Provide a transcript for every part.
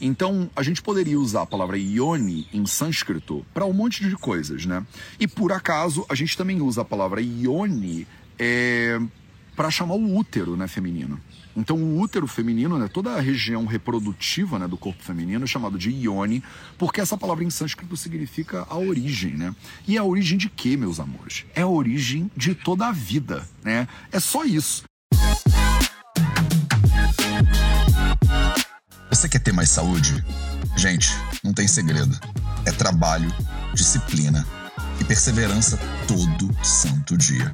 Então, a gente poderia usar a palavra ione em sânscrito para um monte de coisas, né? E por acaso, a gente também usa a palavra ione é, para chamar o útero, né, feminino. Então, o útero feminino, né, toda a região reprodutiva né, do corpo feminino é chamado de ione, porque essa palavra em sânscrito significa a origem, né? E a origem de quê, meus amores? É a origem de toda a vida, né? É só isso. Você quer ter mais saúde? Gente, não tem segredo. É trabalho, disciplina e perseverança todo santo dia.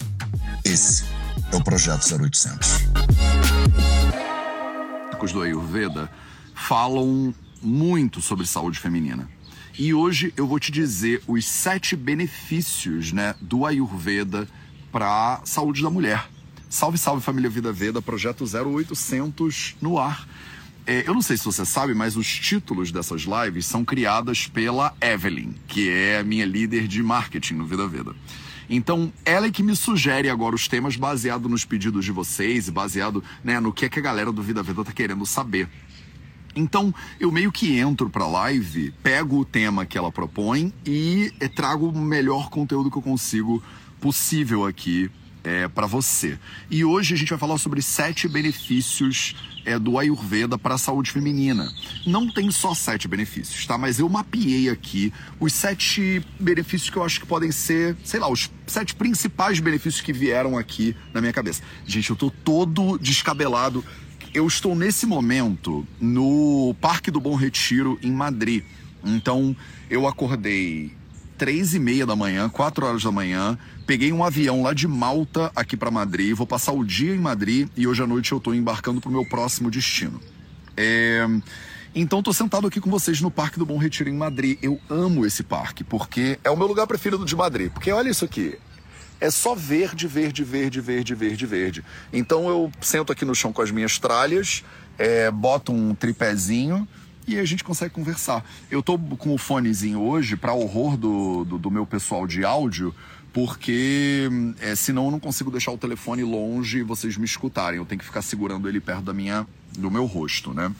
Esse é o Projeto 0800. Os do Ayurveda falam muito sobre saúde feminina. E hoje eu vou te dizer os sete benefícios né, do Ayurveda para a saúde da mulher. Salve, salve família Vida Veda, projeto 0800 no ar. É, eu não sei se você sabe, mas os títulos dessas lives são criadas pela Evelyn, que é a minha líder de marketing no Vida Veda. Então, ela é que me sugere agora os temas baseado nos pedidos de vocês e baseado né, no que, é que a galera do Vida Veda tá querendo saber. Então, eu meio que entro pra live, pego o tema que ela propõe e eh, trago o melhor conteúdo que eu consigo possível aqui é, para você. E hoje a gente vai falar sobre sete benefícios é, do Ayurveda para a saúde feminina. Não tem só sete benefícios, tá? Mas eu mapeei aqui os sete benefícios que eu acho que podem ser, sei lá, os sete principais benefícios que vieram aqui na minha cabeça. Gente, eu tô todo descabelado. Eu estou nesse momento no Parque do Bom Retiro, em Madrid. Então, eu acordei três e meia da manhã, quatro horas da manhã. Peguei um avião lá de Malta aqui para Madrid. Vou passar o dia em Madrid e hoje à noite eu estou embarcando para o meu próximo destino. É... Então tô sentado aqui com vocês no Parque do Bom Retiro em Madrid. Eu amo esse parque porque é o meu lugar preferido de Madrid. Porque olha isso aqui. É só verde, verde, verde, verde, verde, verde. Então eu sento aqui no chão com as minhas tralhas, é, boto um tripézinho e a gente consegue conversar. Eu tô com o fonezinho hoje, para horror do, do, do, meu pessoal de áudio, porque é, senão eu não consigo deixar o telefone longe e vocês me escutarem. Eu tenho que ficar segurando ele perto da minha, do meu rosto, né?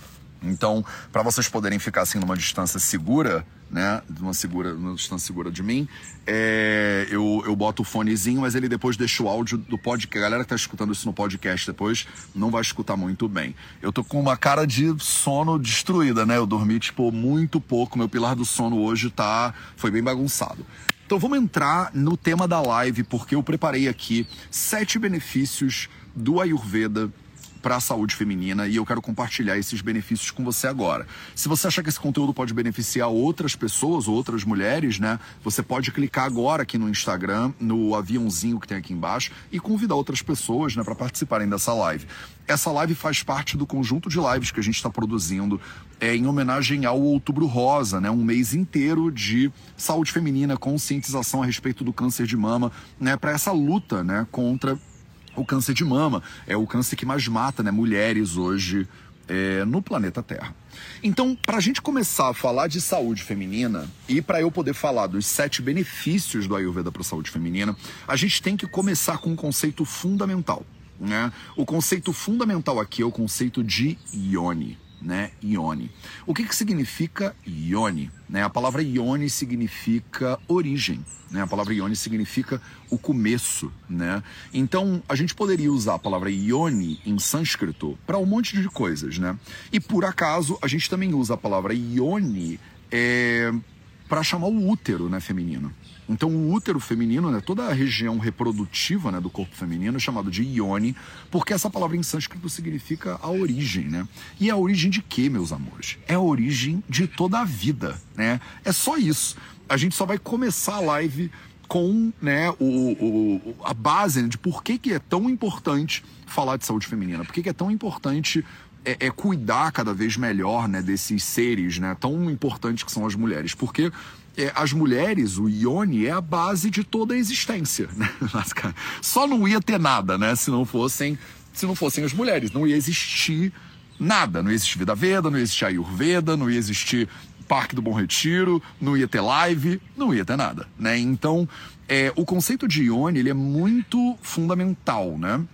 Então, para vocês poderem ficar assim numa distância segura, né, numa segura, numa distância segura de mim, é, eu, eu boto o fonezinho, mas ele depois deixa o áudio do podcast. A galera que tá escutando isso no podcast depois não vai escutar muito bem. Eu tô com uma cara de sono destruída, né? Eu dormi tipo muito pouco, meu pilar do sono hoje tá foi bem bagunçado. Então vamos entrar no tema da live porque eu preparei aqui sete benefícios do Ayurveda para a saúde feminina e eu quero compartilhar esses benefícios com você agora. Se você achar que esse conteúdo pode beneficiar outras pessoas, outras mulheres, né? Você pode clicar agora aqui no Instagram, no aviãozinho que tem aqui embaixo e convidar outras pessoas, né, para participarem dessa live. Essa live faz parte do conjunto de lives que a gente está produzindo é, em homenagem ao Outubro Rosa, né? Um mês inteiro de saúde feminina, conscientização a respeito do câncer de mama, né? Para essa luta, né? Contra o câncer de mama. É o câncer que mais mata né, mulheres hoje é, no planeta Terra. Então, para a gente começar a falar de saúde feminina e para eu poder falar dos sete benefícios do Ayurveda para a saúde feminina, a gente tem que começar com um conceito fundamental. Né? O conceito fundamental aqui é o conceito de Ione né, ione. O que, que significa ione? Né? A palavra ione significa origem. Né? A palavra ione significa o começo. Né? Então, a gente poderia usar a palavra ione em sânscrito para um monte de coisas. Né? E por acaso, a gente também usa a palavra ione é, para chamar o útero né, feminino. Então, o útero feminino, né, toda a região reprodutiva né, do corpo feminino é chamado de ione, porque essa palavra em sânscrito significa a origem, né? E a origem de quê, meus amores? É a origem de toda a vida, né? É só isso. A gente só vai começar a live com né, o, o, a base né, de por que, que é tão importante falar de saúde feminina, por que, que é tão importante é, é, cuidar cada vez melhor né, desses seres né, tão importantes que são as mulheres. Porque é, as mulheres, o Ione, é a base de toda a existência. Né? Só não ia ter nada, né? Se não fossem, se não fossem as mulheres. Não ia existir nada. Não ia existir Vida Veda, não ia existir Ayurveda, não ia existir Parque do Bom Retiro, não ia ter live, não ia ter nada, né? Então, é, o conceito de Ione, ele é muito fundamental, né?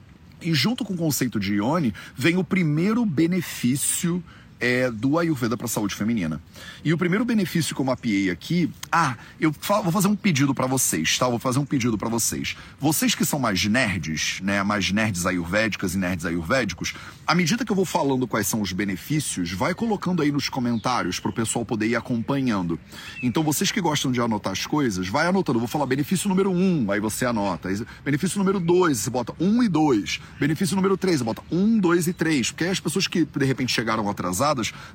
E junto com o conceito de Ione, vem o primeiro benefício é, do Ayurveda para a saúde feminina. E o primeiro benefício que eu mapeei aqui, ah, eu falo, vou fazer um pedido para vocês, tá? Vou fazer um pedido para vocês. Vocês que são mais nerds, né, mais nerds ayurvédicas e nerds ayurvédicos, à medida que eu vou falando quais são os benefícios, vai colocando aí nos comentários para o pessoal poder ir acompanhando. Então vocês que gostam de anotar as coisas, vai anotando. Eu vou falar benefício número um, aí você anota. Benefício número dois, você bota um e dois. Benefício número três, você bota um, dois e três, porque aí as pessoas que de repente chegaram atrasadas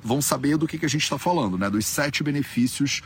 vão saber do que, que a gente está falando, né? Dos sete benefícios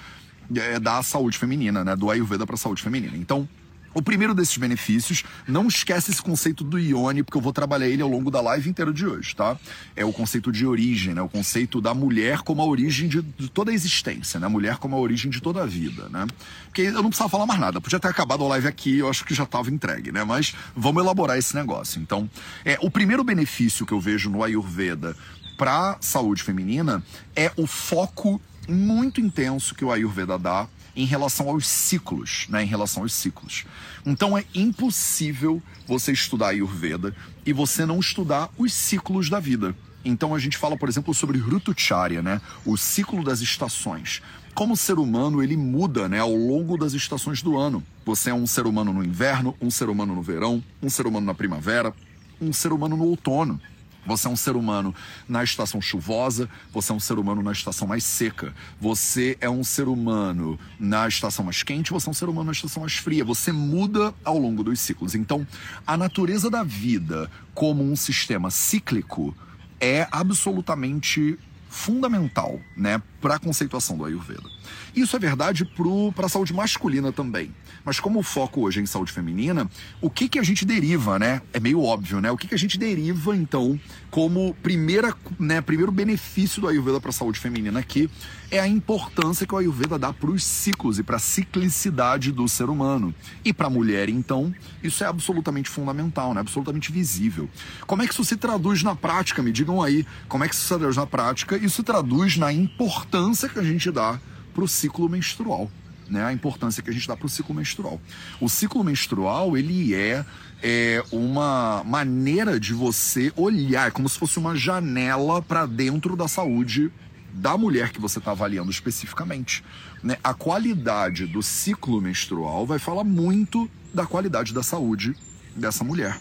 é, da saúde feminina, né? Do Ayurveda para a saúde feminina. Então, o primeiro desses benefícios, não esquece esse conceito do Ione, porque eu vou trabalhar ele ao longo da live inteira de hoje, tá? É o conceito de origem, né? O conceito da mulher como a origem de, de toda a existência, né? A mulher como a origem de toda a vida, né? Porque eu não precisava falar mais nada, podia ter acabado a live aqui, eu acho que já estava entregue, né? Mas vamos elaborar esse negócio. Então, é, o primeiro benefício que eu vejo no Ayurveda para saúde feminina é o foco muito intenso que o Ayurveda dá em relação aos ciclos, né? Em relação aos ciclos. Então é impossível você estudar Ayurveda e você não estudar os ciclos da vida. Então a gente fala, por exemplo, sobre Rutucharya, né? O ciclo das estações. Como o ser humano ele muda, né, ao longo das estações do ano. Você é um ser humano no inverno, um ser humano no verão, um ser humano na primavera, um ser humano no outono. Você é um ser humano na estação chuvosa, você é um ser humano na estação mais seca. Você é um ser humano na estação mais quente, você é um ser humano na estação mais fria. Você muda ao longo dos ciclos. Então, a natureza da vida como um sistema cíclico é absolutamente fundamental, né, para a conceituação do Ayurveda. Isso é verdade para a saúde masculina também. Mas como o foco hoje é em saúde feminina, o que, que a gente deriva, né? É meio óbvio, né? O que, que a gente deriva, então, como primeira, né, primeiro benefício do Ayurveda para a saúde feminina aqui é a importância que o Ayurveda dá para os ciclos e para a ciclicidade do ser humano. E para a mulher, então, isso é absolutamente fundamental, né? absolutamente visível. Como é que isso se traduz na prática? Me digam aí, como é que isso se traduz na prática? Isso se traduz na importância que a gente dá para o ciclo menstrual. Né, a importância que a gente dá para o ciclo menstrual. O ciclo menstrual ele é, é uma maneira de você olhar, como se fosse uma janela para dentro da saúde da mulher que você está avaliando especificamente. Né? A qualidade do ciclo menstrual vai falar muito da qualidade da saúde dessa mulher.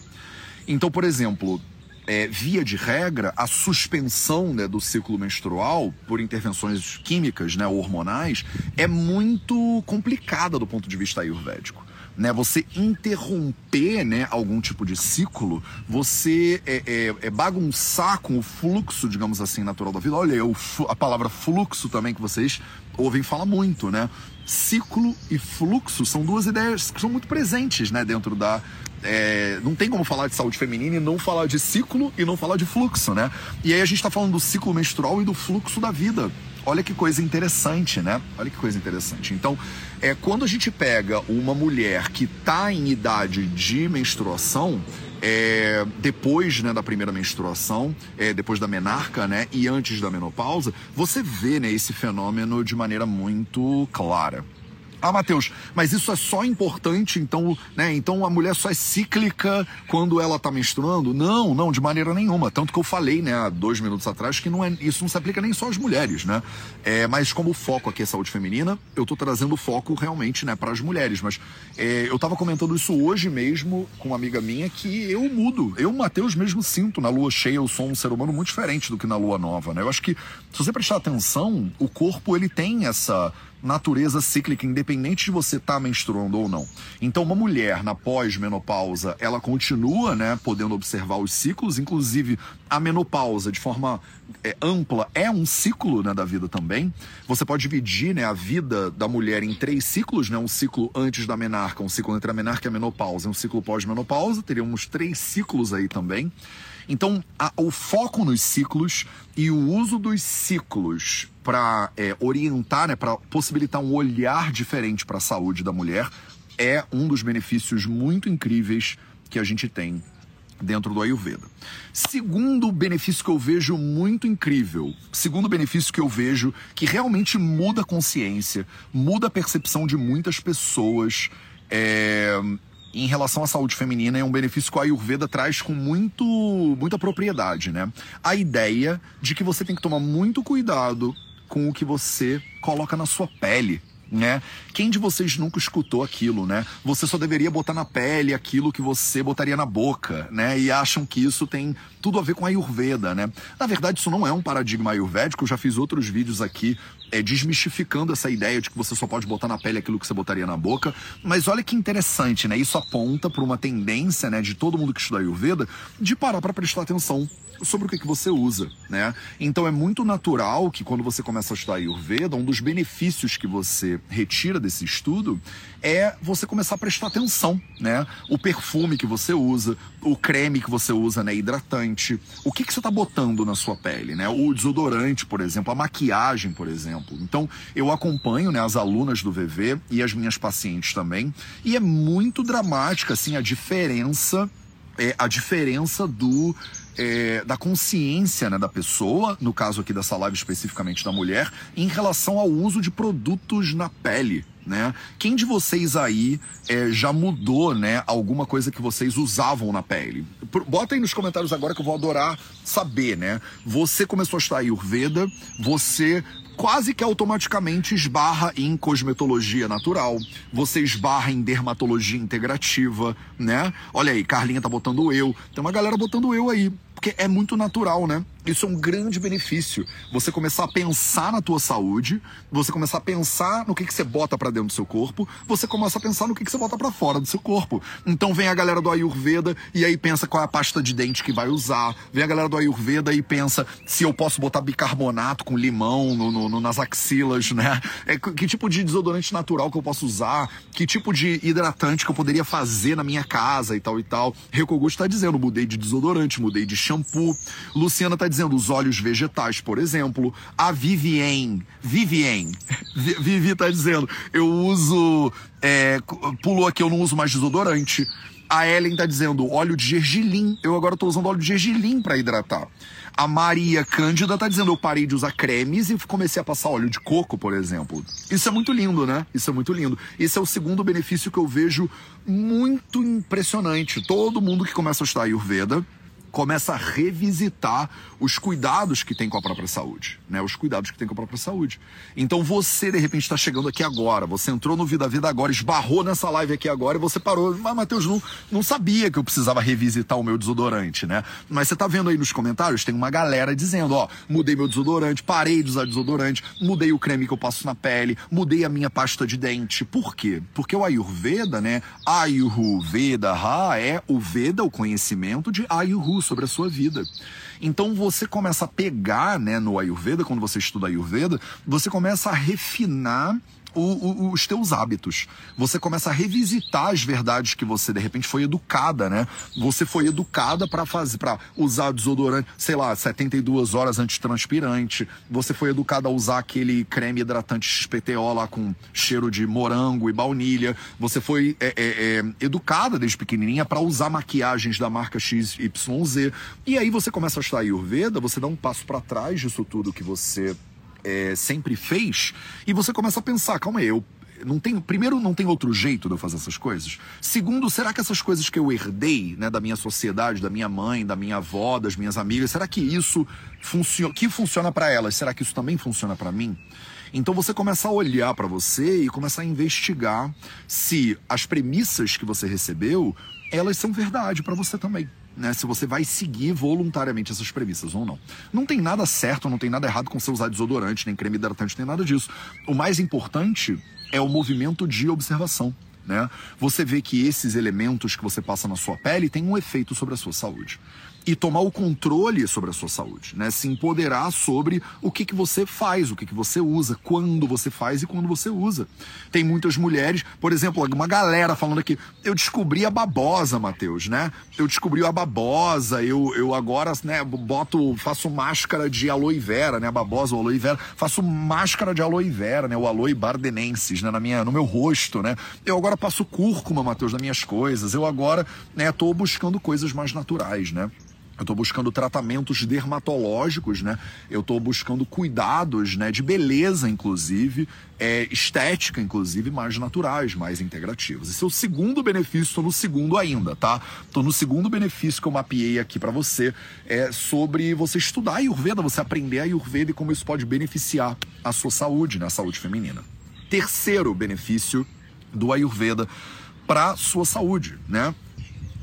Então, por exemplo, é, via de regra, a suspensão né, do ciclo menstrual por intervenções químicas, né, hormonais, é muito complicada do ponto de vista ayurvédico. Né, você interromper né, algum tipo de ciclo, você é, é, é, bagunçar com o fluxo, digamos assim, natural da vida. Olha, o, a palavra fluxo também que vocês ouvem falar muito, né? Ciclo e fluxo são duas ideias que são muito presentes né, dentro da, é, não tem como falar de saúde feminina e não falar de ciclo e não falar de fluxo, né? E aí a gente está falando do ciclo menstrual e do fluxo da vida. Olha que coisa interessante, né? Olha que coisa interessante. Então, é quando a gente pega uma mulher que está em idade de menstruação, é, depois né, da primeira menstruação, é, depois da menarca, né, e antes da menopausa, você vê né, esse fenômeno de maneira muito clara. Ah, Matheus, mas isso é só importante, então, né? Então a mulher só é cíclica quando ela tá menstruando? Não, não, de maneira nenhuma. Tanto que eu falei, né, há dois minutos atrás, que não é, isso não se aplica nem só às mulheres, né? É, mas como o foco aqui é saúde feminina, eu tô trazendo o foco realmente, né, para as mulheres. Mas é, eu tava comentando isso hoje mesmo com uma amiga minha que eu mudo. Eu, Matheus, mesmo sinto na lua cheia, eu sou um ser humano muito diferente do que na lua nova, né? Eu acho que, se você prestar atenção, o corpo ele tem essa natureza cíclica, independente de você estar tá menstruando ou não. Então, uma mulher na pós-menopausa, ela continua, né, podendo observar os ciclos, inclusive a menopausa, de forma é, ampla, é um ciclo né, da vida também. Você pode dividir né, a vida da mulher em três ciclos, né, um ciclo antes da menarca, um ciclo entre a menarca e a menopausa, um ciclo pós-menopausa, teríamos três ciclos aí também. Então, a, o foco nos ciclos e o uso dos ciclos para é, orientar, né, para possibilitar um olhar diferente para a saúde da mulher é um dos benefícios muito incríveis que a gente tem dentro do Ayurveda. Segundo benefício que eu vejo muito incrível, segundo benefício que eu vejo que realmente muda a consciência, muda a percepção de muitas pessoas, é, em relação à saúde feminina é um benefício que a Ayurveda traz com muito, muita propriedade, né? A ideia de que você tem que tomar muito cuidado com o que você coloca na sua pele, né? Quem de vocês nunca escutou aquilo, né? Você só deveria botar na pele aquilo que você botaria na boca, né? E acham que isso tem tudo a ver com a Ayurveda, né? Na verdade, isso não é um paradigma ayurvédico. Eu já fiz outros vídeos aqui é, desmistificando essa ideia de que você só pode botar na pele aquilo que você botaria na boca. Mas olha que interessante, né? Isso aponta para uma tendência, né, de todo mundo que estuda Ayurveda de parar para prestar atenção sobre o que, que você usa, né? Então é muito natural que quando você começa a estudar Ayurveda, um dos benefícios que você retira desse estudo é você começar a prestar atenção, né? O perfume que você usa, o creme que você usa, né? Hidratante, o que, que você está botando na sua pele, né? O desodorante, por exemplo, a maquiagem, por exemplo. Então eu acompanho, né, as alunas do VV e as minhas pacientes também, e é muito dramática, assim, a diferença, é, a diferença do é, da consciência né, da pessoa, no caso aqui dessa live especificamente da mulher, em relação ao uso de produtos na pele. Né? Quem de vocês aí é, já mudou né, alguma coisa que vocês usavam na pele? Bota aí nos comentários agora que eu vou adorar saber, né? Você começou a estudar Ayurveda, você quase que automaticamente esbarra em cosmetologia natural, você esbarra em dermatologia integrativa, né? Olha aí, Carlinha tá botando eu, tem uma galera botando eu aí, porque é muito natural, né? Isso é um grande benefício. Você começar a pensar na tua saúde, você começar a pensar no que, que você bota para dentro do seu corpo, você começa a pensar no que, que você bota para fora do seu corpo. Então vem a galera do Ayurveda e aí pensa qual é a pasta de dente que vai usar. Vem a galera do Ayurveda e pensa se eu posso botar bicarbonato com limão no, no, no, nas axilas, né? É, que tipo de desodorante natural que eu posso usar? Que tipo de hidratante que eu poderia fazer na minha casa e tal e tal. Recogusto está dizendo, mudei de desodorante, mudei de shampoo. Luciana está dizendo dizendo os óleos vegetais, por exemplo. A Vivien, Vivien, Vivi tá dizendo, eu uso, é, pulou aqui, eu não uso mais desodorante. A Ellen tá dizendo óleo de gergelim. Eu agora tô usando óleo de gergelim para hidratar. A Maria Cândida tá dizendo eu parei de usar cremes e comecei a passar óleo de coco, por exemplo. Isso é muito lindo, né? Isso é muito lindo. Esse é o segundo benefício que eu vejo muito impressionante. Todo mundo que começa a estudar Ayurveda começa a revisitar os cuidados que tem com a própria saúde, né? Os cuidados que tem com a própria saúde. Então você, de repente, está chegando aqui agora, você entrou no Vida Vida agora, esbarrou nessa live aqui agora e você parou. Mas, Matheus, não, não sabia que eu precisava revisitar o meu desodorante, né? Mas você está vendo aí nos comentários, tem uma galera dizendo, ó, mudei meu desodorante, parei de usar desodorante, mudei o creme que eu passo na pele, mudei a minha pasta de dente. Por quê? Porque o Ayurveda, né? Ayurveda, ha, é o Veda, o conhecimento de Ayurveda sobre a sua vida. Então você começa a pegar, né, no Ayurveda, quando você estuda Ayurveda, você começa a refinar o, o, os teus hábitos. Você começa a revisitar as verdades que você de repente foi educada, né? Você foi educada para fazer, para usar desodorante, sei lá, 72 horas antitranspirante. Você foi educada a usar aquele creme hidratante XPTO lá com cheiro de morango e baunilha. Você foi é, é, é, educada desde pequenininha para usar maquiagens da marca XYZ. E aí você começa a estudar Ayurveda, você dá um passo para trás disso tudo que você é, sempre fez, e você começa a pensar, calma aí, eu não tem, primeiro, não tem outro jeito de eu fazer essas coisas. Segundo, será que essas coisas que eu herdei, né, da minha sociedade, da minha mãe, da minha avó, das minhas amigas, será que isso funciona, que funciona para elas, será que isso também funciona para mim? Então você começa a olhar para você e começar a investigar se as premissas que você recebeu, elas são verdade para você também né, se você vai seguir voluntariamente essas premissas ou não. Não tem nada certo, não tem nada errado com você usar desodorante, nem creme hidratante, nem nada disso. O mais importante é o movimento de observação. Né? Você vê que esses elementos que você passa na sua pele têm um efeito sobre a sua saúde e tomar o controle sobre a sua saúde, né? Se empoderar sobre o que, que você faz, o que, que você usa, quando você faz e quando você usa. Tem muitas mulheres, por exemplo, uma galera falando aqui, eu descobri a babosa, Matheus, né? Eu descobri a babosa, eu, eu agora, né, boto, faço máscara de aloe vera, né? A babosa, o aloe vera, faço máscara de aloe vera, né? O aloe bardenensis, né? Na minha, no meu rosto, né? Eu agora passo cúrcuma, Matheus, nas minhas coisas. Eu agora, né, tô buscando coisas mais naturais, né? Eu estou buscando tratamentos dermatológicos, né? Eu estou buscando cuidados, né? De beleza, inclusive, é, estética, inclusive, mais naturais, mais integrativos. Esse é o segundo benefício, estou no segundo ainda, tá? Estou no segundo benefício que eu mapeei aqui para você, é sobre você estudar a Ayurveda, você aprender a Ayurveda e como isso pode beneficiar a sua saúde, né? A saúde feminina. Terceiro benefício do Ayurveda para sua saúde, né?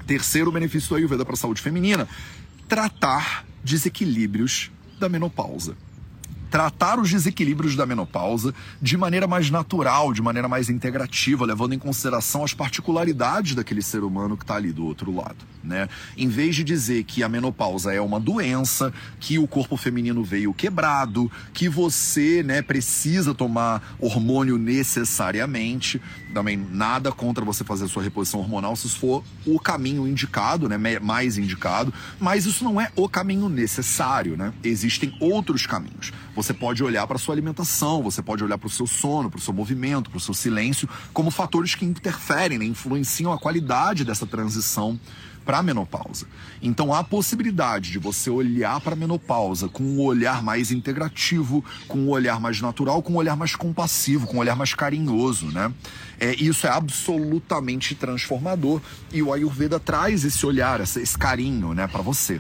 Terceiro benefício do Ayurveda para a saúde feminina tratar desequilíbrios da menopausa tratar os desequilíbrios da menopausa de maneira mais natural, de maneira mais integrativa, levando em consideração as particularidades daquele ser humano que está ali do outro lado. Né? Em vez de dizer que a menopausa é uma doença, que o corpo feminino veio quebrado, que você né, precisa tomar hormônio necessariamente, também nada contra você fazer a sua reposição hormonal se for o caminho indicado, né, mais indicado, mas isso não é o caminho necessário, né? Existem outros caminhos. Você pode olhar para sua alimentação, você pode olhar para o seu sono, para o seu movimento, para o seu silêncio, como fatores que interferem, né, influenciam a qualidade dessa transição para a menopausa. Então há a possibilidade de você olhar para a menopausa com um olhar mais integrativo, com um olhar mais natural, com um olhar mais compassivo, com um olhar mais carinhoso, né? É, isso é absolutamente transformador e o Ayurveda traz esse olhar, esse carinho, né, para você.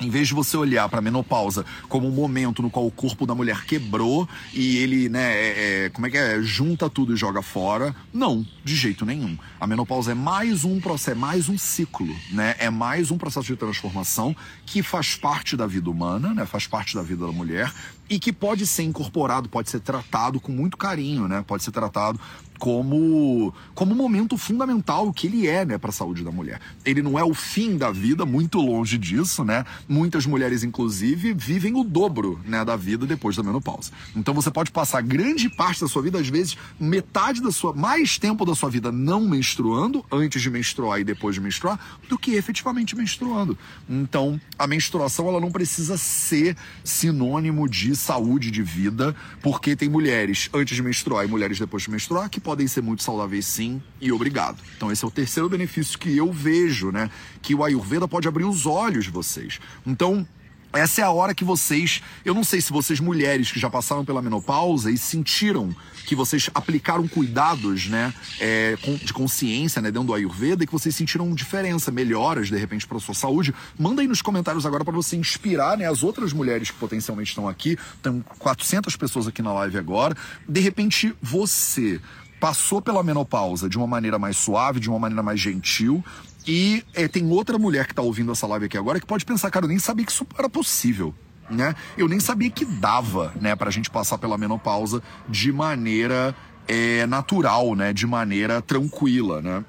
Em vez de você olhar para a menopausa como um momento no qual o corpo da mulher quebrou e ele, né, é, é, como é que é, junta tudo e joga fora, não, de jeito nenhum. A menopausa é mais um processo, é mais um ciclo, né? É mais um processo de transformação que faz parte da vida humana, né? Faz parte da vida da mulher e que pode ser incorporado, pode ser tratado com muito carinho, né? Pode ser tratado como como um momento fundamental que ele é, né, para a saúde da mulher. Ele não é o fim da vida, muito longe disso, né? Muitas mulheres inclusive vivem o dobro, né, da vida depois da menopausa. Então você pode passar grande parte da sua vida, às vezes metade da sua, mais tempo da sua vida não menstruando, antes de menstruar e depois de menstruar, do que efetivamente menstruando. Então, a menstruação ela não precisa ser sinônimo de saúde de vida, porque tem mulheres antes de menstruar e mulheres depois de menstruar que podem ser muito saudáveis sim, e obrigado. Então esse é o terceiro benefício que eu vejo, né? Que o Ayurveda pode abrir os olhos de vocês. Então, essa é a hora que vocês, eu não sei se vocês mulheres que já passaram pela menopausa e sentiram que vocês aplicaram cuidados, né, é, de consciência, né, dentro do Ayurveda e que vocês sentiram diferença, melhoras de repente para sua saúde, manda aí nos comentários agora para você inspirar, né, as outras mulheres que potencialmente estão aqui. Tem 400 pessoas aqui na live agora. De repente você passou pela menopausa de uma maneira mais suave, de uma maneira mais gentil, e é, tem outra mulher que está ouvindo essa live aqui agora que pode pensar, cara, eu nem sabia que isso era possível. Né? Eu nem sabia que dava, né, pra gente passar pela menopausa de maneira é, natural, né, de maneira tranquila, né?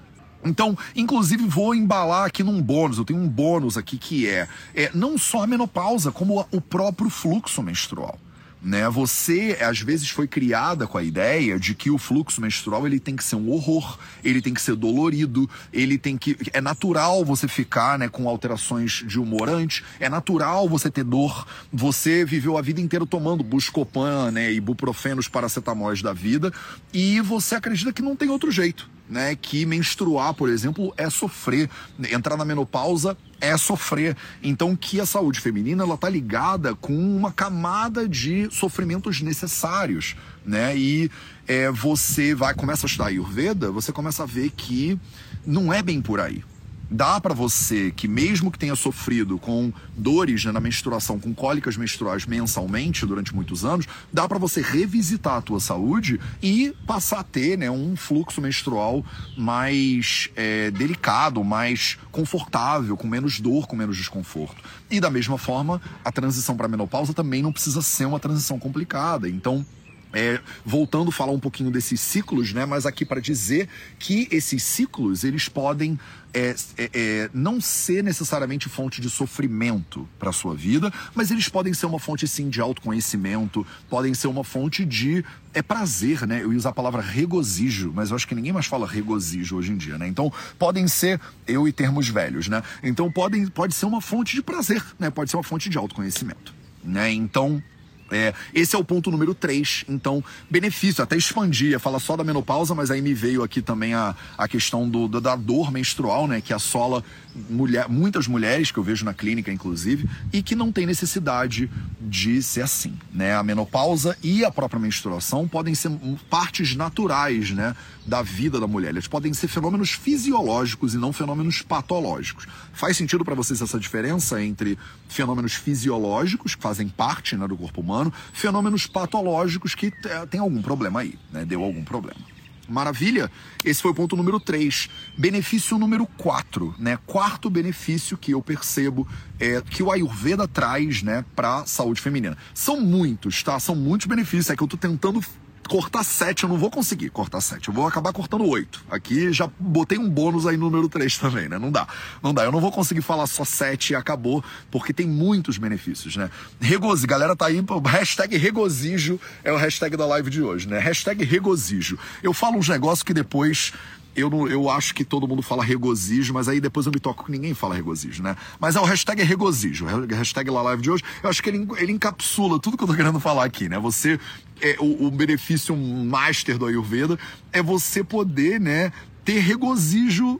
Então, inclusive, vou embalar aqui num bônus. Eu tenho um bônus aqui que é, é não só a menopausa, como o próprio fluxo menstrual né? Você às vezes foi criada com a ideia de que o fluxo menstrual ele tem que ser um horror, ele tem que ser dolorido, ele tem que é natural você ficar, né, com alterações de humor antes, é natural você ter dor. Você viveu a vida inteira tomando Buscopan, né, ibuprofenos, paracetamóis da vida e você acredita que não tem outro jeito né, que menstruar, por exemplo, é sofrer, entrar na menopausa é sofrer. Então que a saúde feminina ela tá ligada com uma camada de sofrimentos necessários, né? E é, você vai começa a estudar Ayurveda, você começa a ver que não é bem por aí dá para você que mesmo que tenha sofrido com dores né, na menstruação, com cólicas menstruais mensalmente durante muitos anos, dá para você revisitar a tua saúde e passar a ter né, um fluxo menstrual mais é, delicado, mais confortável, com menos dor, com menos desconforto. E da mesma forma, a transição para menopausa também não precisa ser uma transição complicada. Então, é, voltando a falar um pouquinho desses ciclos, né? Mas aqui para dizer que esses ciclos eles podem é, é, é não ser necessariamente fonte de sofrimento para sua vida, mas eles podem ser uma fonte sim de autoconhecimento, podem ser uma fonte de é prazer, né? Eu ia usar a palavra regozijo, mas eu acho que ninguém mais fala regozijo hoje em dia, né? Então podem ser eu e termos velhos, né? Então podem pode ser uma fonte de prazer, né? Pode ser uma fonte de autoconhecimento, né? Então É, esse é o ponto número 3. Então, benefício, até expandia, fala só da menopausa, mas aí me veio aqui também a, a questão do, da dor menstrual, né? Que assola mulher, muitas mulheres, que eu vejo na clínica, inclusive, e que não tem necessidade de ser assim. Né? A menopausa e a própria menstruação podem ser partes naturais né, da vida da mulher. Eles podem ser fenômenos fisiológicos e não fenômenos patológicos. Faz sentido para vocês essa diferença entre fenômenos fisiológicos, que fazem parte né, do corpo humano, fenômenos patológicos que é, tem algum problema aí, né? deu algum problema. Maravilha? Esse foi o ponto número 3. Benefício número 4, né? Quarto benefício que eu percebo é que o Ayurveda traz, né, para saúde feminina. São muitos, tá? São muitos benefícios. É que eu tô tentando cortar sete, eu não vou conseguir cortar sete. Eu vou acabar cortando oito. Aqui já botei um bônus aí no número três também, né? Não dá. Não dá. Eu não vou conseguir falar só sete e acabou, porque tem muitos benefícios, né? Regozijo. Galera tá aí, hashtag regozijo é o hashtag da live de hoje, né? Hashtag regozijo. Eu falo uns negócios que depois eu, não, eu acho que todo mundo fala regozijo, mas aí depois eu me toco que ninguém fala regozijo, né? Mas é o hashtag é regozijo, o hashtag lá live de hoje, eu acho que ele, ele encapsula tudo que eu tô querendo falar aqui, né? Você, é, o, o benefício master do Ayurveda é você poder, né, ter regozijo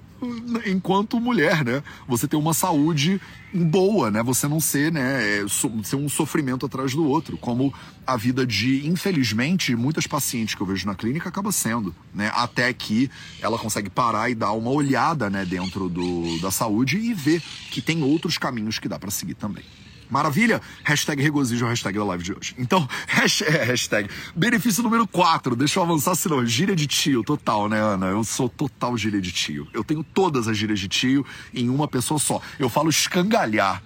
enquanto mulher, né? Você ter uma saúde boa, né? Você não ser, né, é, ser um sofrimento atrás do outro, como a vida de, infelizmente, muitas pacientes que eu vejo na clínica acaba sendo, né? Até que ela consegue parar e dar uma olhada, né, dentro do, da saúde e ver que tem outros caminhos que dá para seguir também. Maravilha? Hashtag regozijo, hashtag da live de hoje. Então, hashtag, benefício número 4. Deixa eu avançar, senão, gíria de tio, total, né, Ana? Eu sou total gíria de tio. Eu tenho todas as gírias de tio em uma pessoa só. Eu falo escangalhar.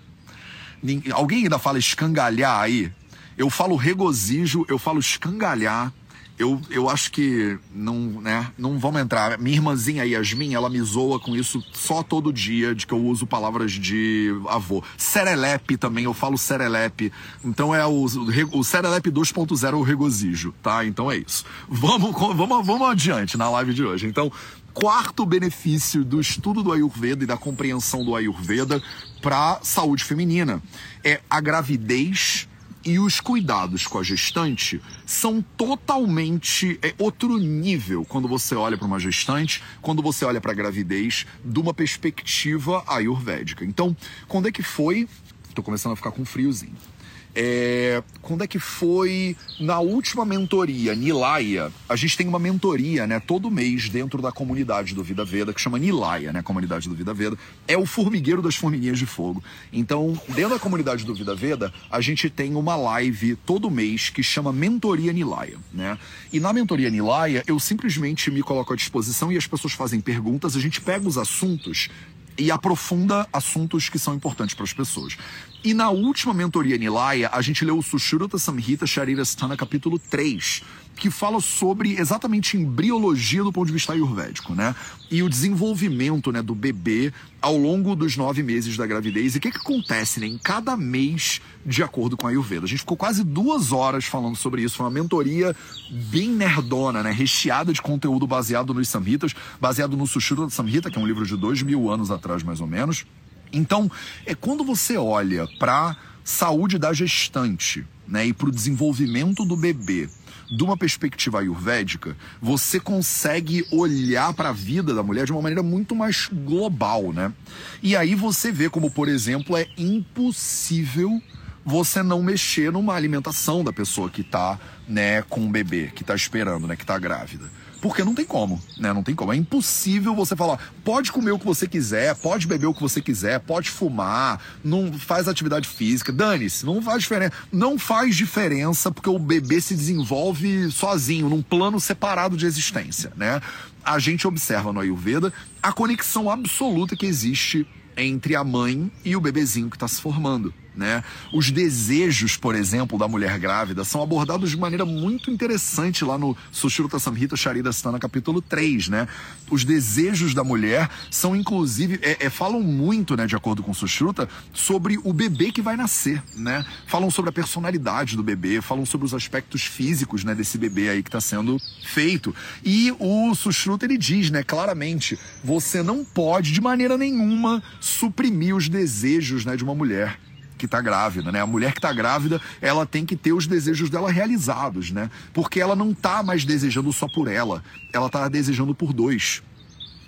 Alguém ainda fala escangalhar aí? Eu falo regozijo, eu falo escangalhar eu, eu acho que não, né, não vamos entrar. Minha irmãzinha Yasmin, ela me zoa com isso só todo dia, de que eu uso palavras de avô. Serelepe também, eu falo serelepe. Então é o, o serelepe 2.0 o regozijo, tá? Então é isso. Vamos, vamos, vamos adiante na live de hoje. Então, quarto benefício do estudo do Ayurveda e da compreensão do Ayurveda para saúde feminina é a gravidez e os cuidados com a gestante são totalmente é, outro nível quando você olha para uma gestante, quando você olha para a gravidez, de uma perspectiva ayurvédica. Então, quando é que foi? Estou começando a ficar com friozinho. É, quando é que foi na última mentoria, Nilaya? A gente tem uma mentoria, né, todo mês dentro da comunidade do Vida Veda, que chama Nilaya, né, comunidade do Vida Veda. É o formigueiro das formiguinhas de fogo. Então, dentro da comunidade do Vida Veda, a gente tem uma live todo mês que chama Mentoria Nilaya, né? E na Mentoria Nilaya, eu simplesmente me coloco à disposição e as pessoas fazem perguntas, a gente pega os assuntos e aprofunda assuntos que são importantes para as pessoas. E na última mentoria Nilaya, a gente leu o Sushruta Samhita Sharirasthana capítulo 3, que fala sobre exatamente embriologia do ponto de vista ayurvédico, né? E o desenvolvimento né, do bebê ao longo dos nove meses da gravidez. E o que, que acontece né, em cada mês de acordo com a Ayurveda? A gente ficou quase duas horas falando sobre isso. Foi uma mentoria bem nerdona, né? Recheada de conteúdo baseado nos Samhitas, baseado no Sushruta Samhita, que é um livro de dois mil anos atrás, mais ou menos. Então, é quando você olha para saúde da gestante, né, e para o desenvolvimento do bebê, de uma perspectiva ayurvédica, você consegue olhar para a vida da mulher de uma maneira muito mais global, né? E aí você vê como, por exemplo, é impossível você não mexer numa alimentação da pessoa que está, né, com o bebê, que está esperando, né, que está grávida. Porque não tem como, né? Não tem como. É impossível você falar, pode comer o que você quiser, pode beber o que você quiser, pode fumar, não faz atividade física, dane-se, não faz diferença. Não faz diferença porque o bebê se desenvolve sozinho, num plano separado de existência, né? A gente observa no Ayurveda a conexão absoluta que existe entre a mãe e o bebezinho que está se formando. Né? Os desejos, por exemplo, da mulher grávida são abordados de maneira muito interessante lá no Sushruta Samhita Sharidastana, capítulo 3, né? Os desejos da mulher são, inclusive, é, é, falam muito, né, de acordo com Sushruta, sobre o bebê que vai nascer, né? Falam sobre a personalidade do bebê, falam sobre os aspectos físicos, né, desse bebê aí que está sendo feito. E o Sushruta, ele diz, né, claramente, você não pode, de maneira nenhuma, suprimir os desejos, né, de uma mulher que está grávida, né? A mulher que está grávida, ela tem que ter os desejos dela realizados, né? Porque ela não está mais desejando só por ela, ela está desejando por dois.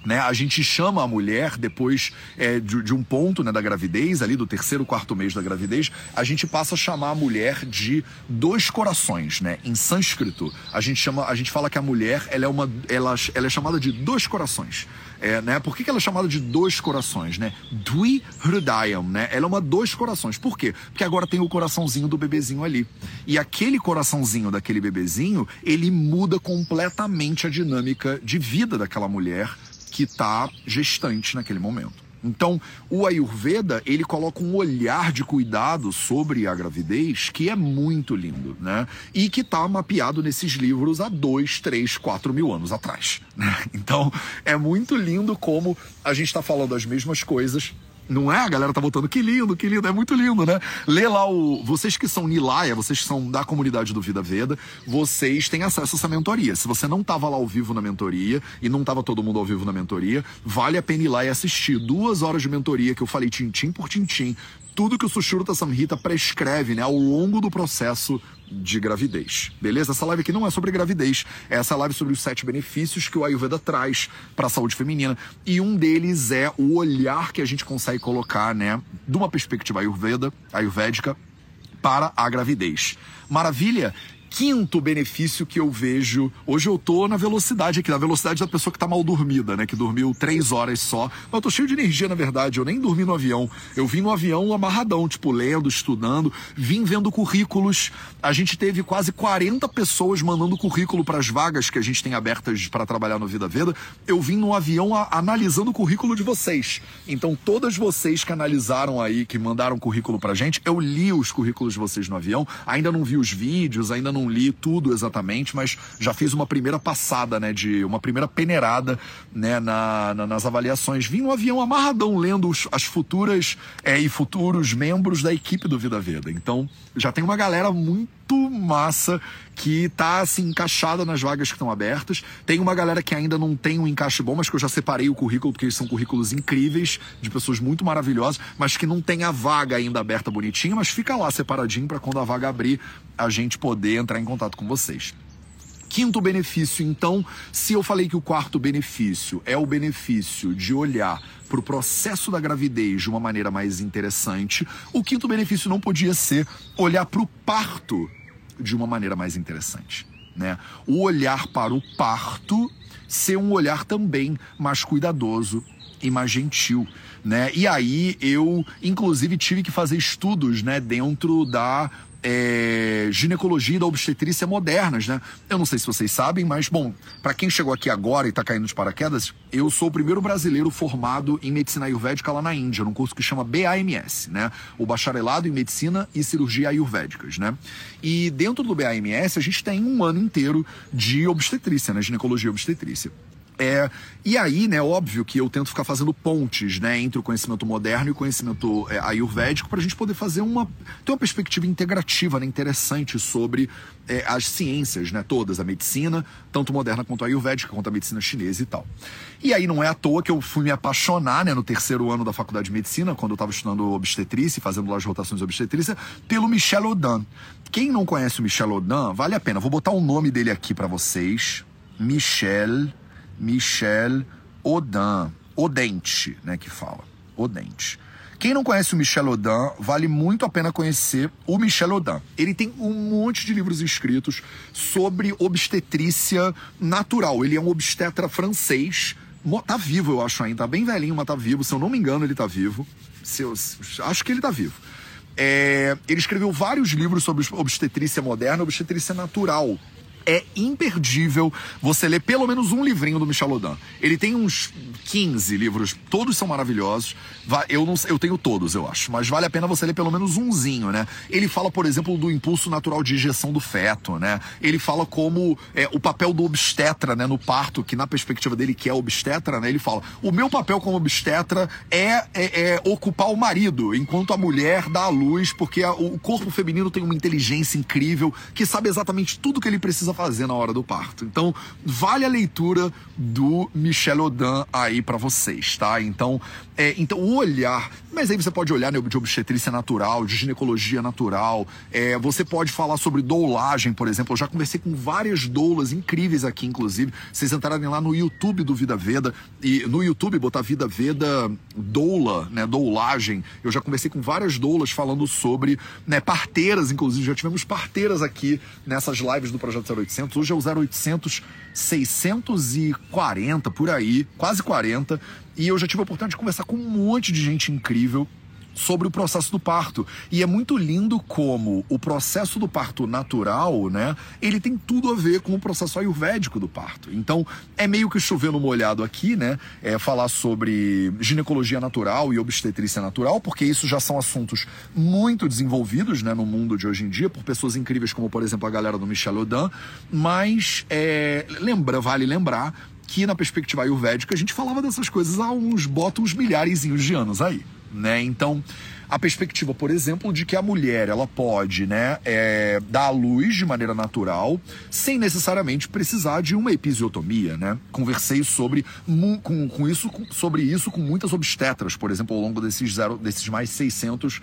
Né, a gente chama a mulher depois é, de, de, um ponto né, da gravidez, ali do terceiro, quarto mês da gravidez, a gente passa a chamar a mulher de dois corações, né? Em sânscrito, a gente chama, a gente fala que a mulher ela é uma, ela, ela é chamada de dois corações. É, né? Por que, ela é chamada de dois corações, né? Dwi Hrudayam, né? Ela é uma dois corações. Por quê? Porque agora tem o coraçãozinho do bebezinho ali. E aquele coraçãozinho daquele bebezinho, ele muda completamente a dinâmica de vida daquela mulher que está gestante naquele momento. Então, o Ayurveda, ele coloca um olhar de cuidado sobre a gravidez que é muito lindo, né? E que está mapeado nesses livros há dois, três, quatro mil anos atrás. Né? Então, é muito lindo como a gente está falando as mesmas coisas não é? A galera tá botando que lindo, que lindo, é muito lindo, né? Lê lá o. Vocês que são Nilaya, vocês que são da comunidade do Vida Veda, vocês têm acesso a essa mentoria. Se você não tava lá ao vivo na mentoria e não tava todo mundo ao vivo na mentoria, vale a pena ir lá e assistir. Duas horas de mentoria que eu falei tintim por tintim, tudo que o Sushruta Samhita prescreve né, ao longo do processo de gravidez. Beleza? Essa live aqui não é sobre gravidez, é essa live sobre os sete benefícios que o Ayurveda traz para a saúde feminina. E um deles é o olhar que a gente consegue colocar, né, de uma perspectiva Ayurveda, ayurvédica, para a gravidez. Maravilha? Quinto benefício que eu vejo. Hoje eu tô na velocidade aqui, na velocidade da pessoa que tá mal dormida, né? Que dormiu três horas só. Mas eu tô cheio de energia, na verdade. Eu nem dormi no avião. Eu vim no avião amarradão, tipo, lendo, estudando, vim vendo currículos. A gente teve quase 40 pessoas mandando currículo para as vagas que a gente tem abertas para trabalhar no Vida Veda. Eu vim no avião a, analisando o currículo de vocês. Então, todas vocês que analisaram aí, que mandaram currículo pra gente, eu li os currículos de vocês no avião. Ainda não vi os vídeos, ainda não não li tudo exatamente, mas já fiz uma primeira passada, né, de uma primeira peneirada, né, na, na nas avaliações. Vim no avião amarradão lendo os, as futuras é, e futuros membros da equipe do Vida Veda. Então, já tem uma galera muito massa que tá assim encaixada nas vagas que estão abertas. Tem uma galera que ainda não tem um encaixe bom, mas que eu já separei o currículo, porque eles são currículos incríveis, de pessoas muito maravilhosas, mas que não tem a vaga ainda aberta bonitinha, mas fica lá separadinho para quando a vaga abrir a gente poder entrar em contato com vocês. Quinto benefício, então, se eu falei que o quarto benefício é o benefício de olhar para o processo da gravidez de uma maneira mais interessante, o quinto benefício não podia ser olhar para o parto de uma maneira mais interessante. Né? O olhar para o parto ser um olhar também mais cuidadoso e mais gentil, né? E aí eu, inclusive, tive que fazer estudos, né, dentro da é, ginecologia e da obstetrícia modernas, né? Eu não sei se vocês sabem, mas, bom, para quem chegou aqui agora e está caindo de paraquedas, eu sou o primeiro brasileiro formado em medicina ayurvédica lá na Índia, num curso que chama BAMS, né? O bacharelado em medicina e cirurgia ayurvédicas, né? E dentro do BAMS a gente tem um ano inteiro de obstetrícia, né? Ginecologia e obstetrícia. É, e aí, né, óbvio que eu tento ficar fazendo pontes, né, entre o conhecimento moderno e o conhecimento é, ayurvédico para a gente poder fazer uma ter uma perspectiva integrativa, né, interessante sobre é, as ciências, né, todas, a medicina, tanto moderna quanto ayurvédica, quanto a medicina chinesa e tal. E aí não é à toa que eu fui me apaixonar, né, no terceiro ano da faculdade de medicina, quando eu estava estudando obstetrícia, fazendo lá as rotações de obstetrícia, pelo Michel Odan. Quem não conhece o Michel Odan, vale a pena. Vou botar o nome dele aqui para vocês. Michel Michel Odin, Odente, né, que fala, Odente. Quem não conhece o Michel Odin, vale muito a pena conhecer o Michel Odin. Ele tem um monte de livros escritos sobre obstetrícia natural. Ele é um obstetra francês. Tá vivo, eu acho ainda. Tá bem velhinho, mas tá vivo. Se eu não me engano, ele tá vivo. Eu, acho que ele tá vivo. É, ele escreveu vários livros sobre obstetrícia moderna, obstetrícia natural é imperdível você ler pelo menos um livrinho do Michel Odin. Ele tem uns 15 livros, todos são maravilhosos. Eu não eu tenho todos, eu acho, mas vale a pena você ler pelo menos umzinho, né? Ele fala, por exemplo, do impulso natural de injeção do feto, né? Ele fala como é, o papel do obstetra, né, no parto, que na perspectiva dele que é obstetra, né? Ele fala: "O meu papel como obstetra é, é, é ocupar o marido, enquanto a mulher dá a luz, porque a, o corpo feminino tem uma inteligência incrível, que sabe exatamente tudo que ele precisa precisa fazer na hora do parto. Então, vale a leitura do Michel Odin aí para vocês, tá? Então, é, então o olhar, mas aí você pode olhar né, de obstetrícia natural, de ginecologia natural, é, você pode falar sobre doulagem, por exemplo. Eu já conversei com várias doulas incríveis aqui, inclusive. Vocês entrarem lá no YouTube do Vida Veda e no YouTube botar Vida Veda doula, né, doulagem. Eu já conversei com várias doulas falando sobre, né, parteiras, inclusive já tivemos parteiras aqui nessas lives do projeto 0800. Hoje é o 0800 640 por aí, quase 40. E eu já tive a oportunidade de conversar com um monte de gente incrível sobre o processo do parto. E é muito lindo como o processo do parto natural, né, ele tem tudo a ver com o processo ayurvédico do parto. Então, é meio que chovendo molhado aqui, né, é falar sobre ginecologia natural e obstetrícia natural, porque isso já são assuntos muito desenvolvidos, né, no mundo de hoje em dia, por pessoas incríveis como, por exemplo, a galera do Michel Odin, mas é, lembra, vale lembrar que na perspectiva ayurvédica a gente falava dessas coisas há uns, bota uns milhares de anos aí né? Então, a perspectiva, por exemplo, de que a mulher ela pode, né, é, dar à luz de maneira natural, sem necessariamente precisar de uma episiotomia, né? Conversei sobre com, com isso sobre isso com muitas obstetras, por exemplo, ao longo desses zero, desses mais 600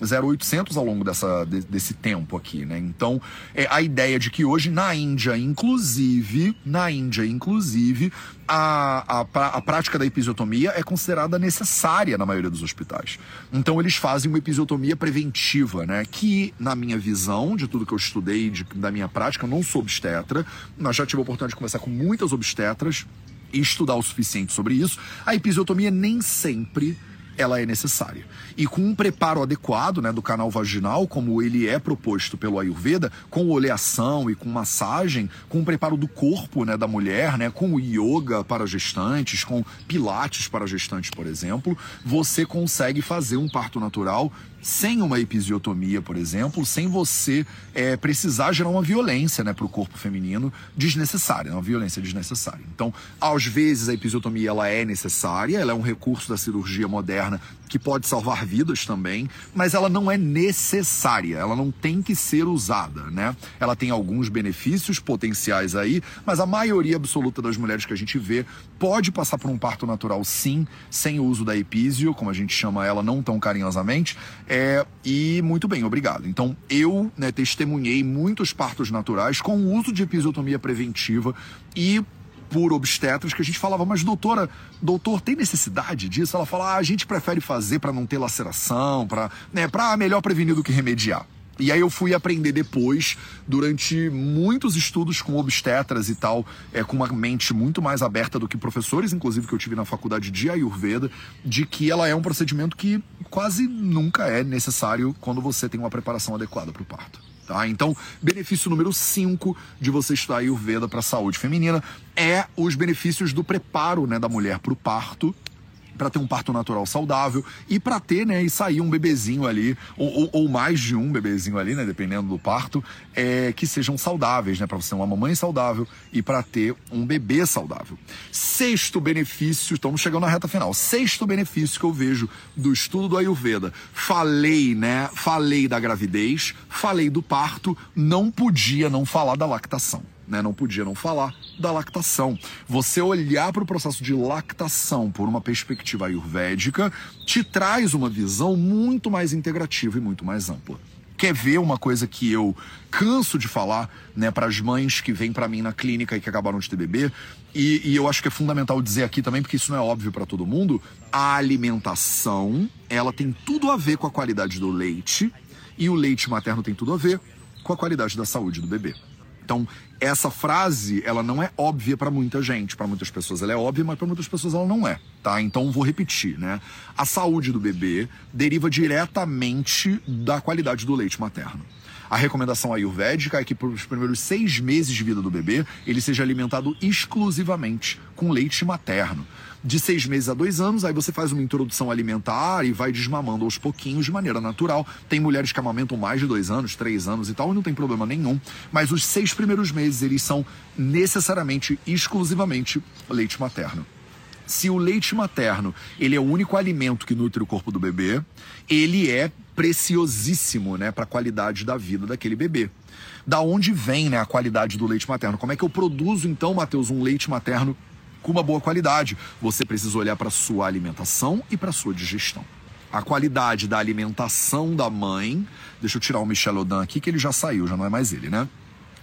0800 ao longo dessa, desse tempo aqui, né? Então, é a ideia de que hoje na Índia, inclusive, na Índia, inclusive, a, a, a prática da episiotomia é considerada necessária na maioria dos hospitais. Então, eles fazem uma episiotomia preventiva, né? Que, na minha visão, de tudo que eu estudei, de, da minha prática, eu não sou obstetra, mas já tive a oportunidade de conversar com muitas obstetras e estudar o suficiente sobre isso. A episiotomia nem sempre ela é necessária. E com um preparo adequado né, do canal vaginal, como ele é proposto pelo Ayurveda, com oleação e com massagem, com o preparo do corpo né, da mulher, né, com yoga para gestantes, com pilates para gestantes, por exemplo, você consegue fazer um parto natural sem uma episiotomia, por exemplo, sem você é, precisar gerar uma violência né, para o corpo feminino desnecessária, uma violência desnecessária. Então, às vezes a episiotomia ela é necessária, ela é um recurso da cirurgia moderna que pode salvar vidas também, mas ela não é necessária, ela não tem que ser usada, né? Ela tem alguns benefícios potenciais aí, mas a maioria absoluta das mulheres que a gente vê pode passar por um parto natural sim, sem o uso da episio, como a gente chama ela não tão carinhosamente, é, e muito bem, obrigado. Então, eu né, testemunhei muitos partos naturais com o uso de episiotomia preventiva e por obstetras que a gente falava, mas doutora, doutor, tem necessidade disso? Ela fala, ah, a gente prefere fazer para não ter laceração, para né, melhor prevenir do que remediar. E aí eu fui aprender depois, durante muitos estudos com obstetras e tal, é, com uma mente muito mais aberta do que professores, inclusive que eu tive na faculdade de Ayurveda, de que ela é um procedimento que quase nunca é necessário quando você tem uma preparação adequada para o parto. Tá? Então, benefício número 5 de você estudar Ayurveda para a saúde feminina é os benefícios do preparo né, da mulher para o parto para ter um parto natural saudável e para ter, né, e sair um bebezinho ali, ou, ou, ou, mais de um bebezinho ali, né, dependendo do parto, é, que sejam saudáveis, né, para você ter uma mamãe saudável e para ter um bebê saudável. Sexto benefício, estamos chegando na reta final. Sexto benefício que eu vejo do estudo do Ayurveda. Falei, né, falei da gravidez, falei do parto, não podia não falar da lactação né, não podia não falar da lactação. Você olhar para o processo de lactação por uma perspectiva ayurvédica te traz uma visão muito mais integrativa e muito mais ampla. Quer ver uma coisa que eu canso de falar né, para as mães que vêm para mim na clínica e que acabaram de ter bebê? E, e eu acho que é fundamental dizer aqui também, porque isso não é óbvio para todo mundo. A alimentação, ela tem tudo a ver com a qualidade do leite e o leite materno tem tudo a ver com a qualidade da saúde do bebê. Então, essa frase, ela não é óbvia para muita gente. Para muitas pessoas ela é óbvia, mas para muitas pessoas ela não é, tá? Então, vou repetir, né? A saúde do bebê deriva diretamente da qualidade do leite materno. A recomendação ayurvédica é que por os primeiros seis meses de vida do bebê, ele seja alimentado exclusivamente com leite materno de seis meses a dois anos, aí você faz uma introdução alimentar e vai desmamando aos pouquinhos de maneira natural. Tem mulheres que amamentam mais de dois anos, três anos e tal, e não tem problema nenhum. Mas os seis primeiros meses, eles são necessariamente, exclusivamente leite materno. Se o leite materno ele é o único alimento que nutre o corpo do bebê, ele é preciosíssimo, né, para a qualidade da vida daquele bebê. Da onde vem, né, a qualidade do leite materno? Como é que eu produzo então, Matheus, um leite materno com uma boa qualidade? Você precisa olhar para sua alimentação e para sua digestão. A qualidade da alimentação da mãe, deixa eu tirar o Michel Odan aqui que ele já saiu, já não é mais ele, né?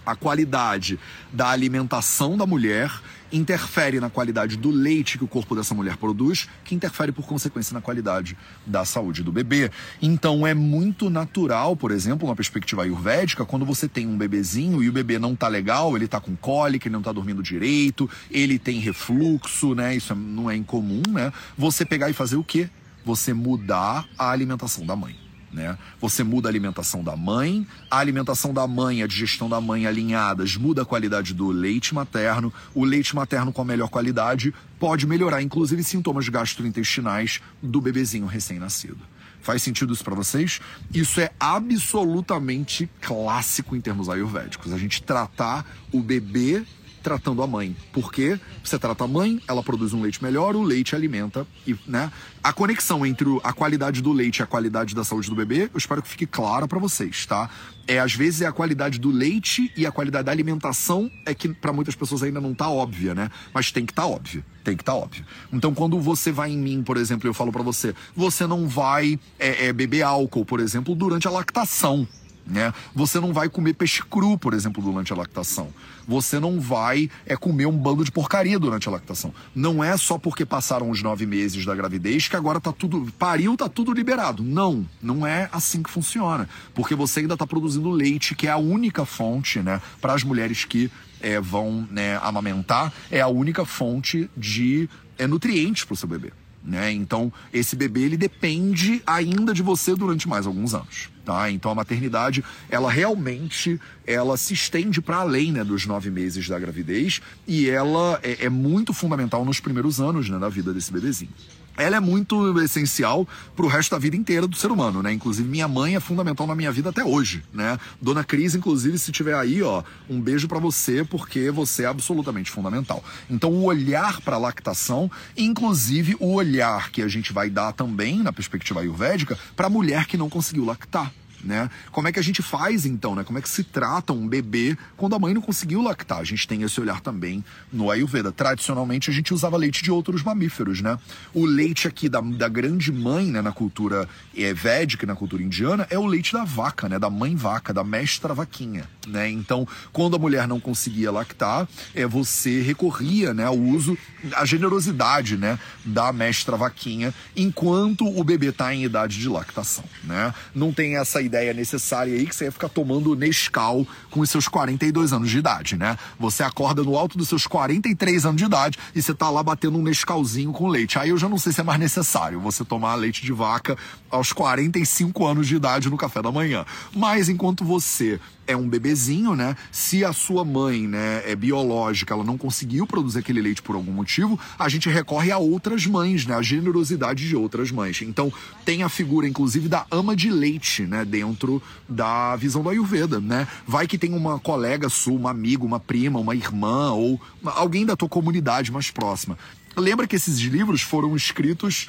a qualidade da alimentação da mulher interfere na qualidade do leite que o corpo dessa mulher produz, que interfere por consequência na qualidade da saúde do bebê. Então é muito natural, por exemplo, na perspectiva ayurvédica, quando você tem um bebezinho e o bebê não tá legal, ele tá com cólica, ele não tá dormindo direito, ele tem refluxo, né? Isso não é incomum, né? Você pegar e fazer o quê? Você mudar a alimentação da mãe. Né? Você muda a alimentação da mãe, a alimentação da mãe, a digestão da mãe alinhadas muda a qualidade do leite materno. O leite materno com a melhor qualidade pode melhorar, inclusive, sintomas gastrointestinais do bebezinho recém-nascido. Faz sentido isso para vocês? Isso é absolutamente clássico em termos ayurvédicos. A gente tratar o bebê tratando a mãe. Porque você trata a mãe, ela produz um leite melhor, o leite alimenta e, né? A conexão entre a qualidade do leite e a qualidade da saúde do bebê, eu espero que fique clara para vocês, tá? É às vezes é a qualidade do leite e a qualidade da alimentação é que para muitas pessoas ainda não tá óbvia, né? Mas tem que estar tá óbvio, tem que estar tá óbvio. Então quando você vai em mim, por exemplo, eu falo para você, você não vai é, é, beber álcool, por exemplo, durante a lactação. Né? Você não vai comer peixe cru, por exemplo, durante a lactação. Você não vai é, comer um bando de porcaria durante a lactação. Não é só porque passaram os nove meses da gravidez que agora tá tudo. Pariu, tá tudo liberado. Não, não é assim que funciona. Porque você ainda está produzindo leite, que é a única fonte, né, para as mulheres que é, vão né, amamentar, é a única fonte de é, nutrientes para o seu bebê. Né? Então, esse bebê ele depende ainda de você durante mais alguns anos. Tá? Então, a maternidade, ela realmente ela se estende para além né, dos nove meses da gravidez e ela é, é muito fundamental nos primeiros anos né, da vida desse bebezinho ela é muito essencial para o resto da vida inteira do ser humano, né? Inclusive minha mãe é fundamental na minha vida até hoje, né? Dona Cris, inclusive, se tiver aí, ó, um beijo para você porque você é absolutamente fundamental. Então o olhar para a lactação, inclusive o olhar que a gente vai dar também na perspectiva ayurvédica para a mulher que não conseguiu lactar né? Como é que a gente faz então, né? Como é que se trata um bebê quando a mãe não conseguiu lactar? A gente tem esse olhar também no Ayurveda. Tradicionalmente a gente usava leite de outros mamíferos, né? O leite aqui da, da grande mãe, né, na cultura é, védica, na cultura indiana, é o leite da vaca, né? Da mãe vaca, da mestra vaquinha, né? Então, quando a mulher não conseguia lactar, é, você recorria, né, ao uso, a generosidade, né, da mestra vaquinha, enquanto o bebê está em idade de lactação, né? Não tem essa ideia necessária aí que você ia ficar tomando Nescau com os seus 42 anos de idade, né? Você acorda no alto dos seus 43 anos de idade e você tá lá batendo um Nescauzinho com leite. Aí eu já não sei se é mais necessário você tomar leite de vaca aos 45 anos de idade no café da manhã. Mas enquanto você é um bebezinho, né? Se a sua mãe, né, é biológica, ela não conseguiu produzir aquele leite por algum motivo, a gente recorre a outras mães, né? A generosidade de outras mães. Então, tem a figura, inclusive, da ama de leite, né? Dentro da visão do Ayurveda, né? Vai que tem uma colega sua, uma amiga, uma prima, uma irmã ou alguém da tua comunidade mais próxima. Lembra que esses livros foram escritos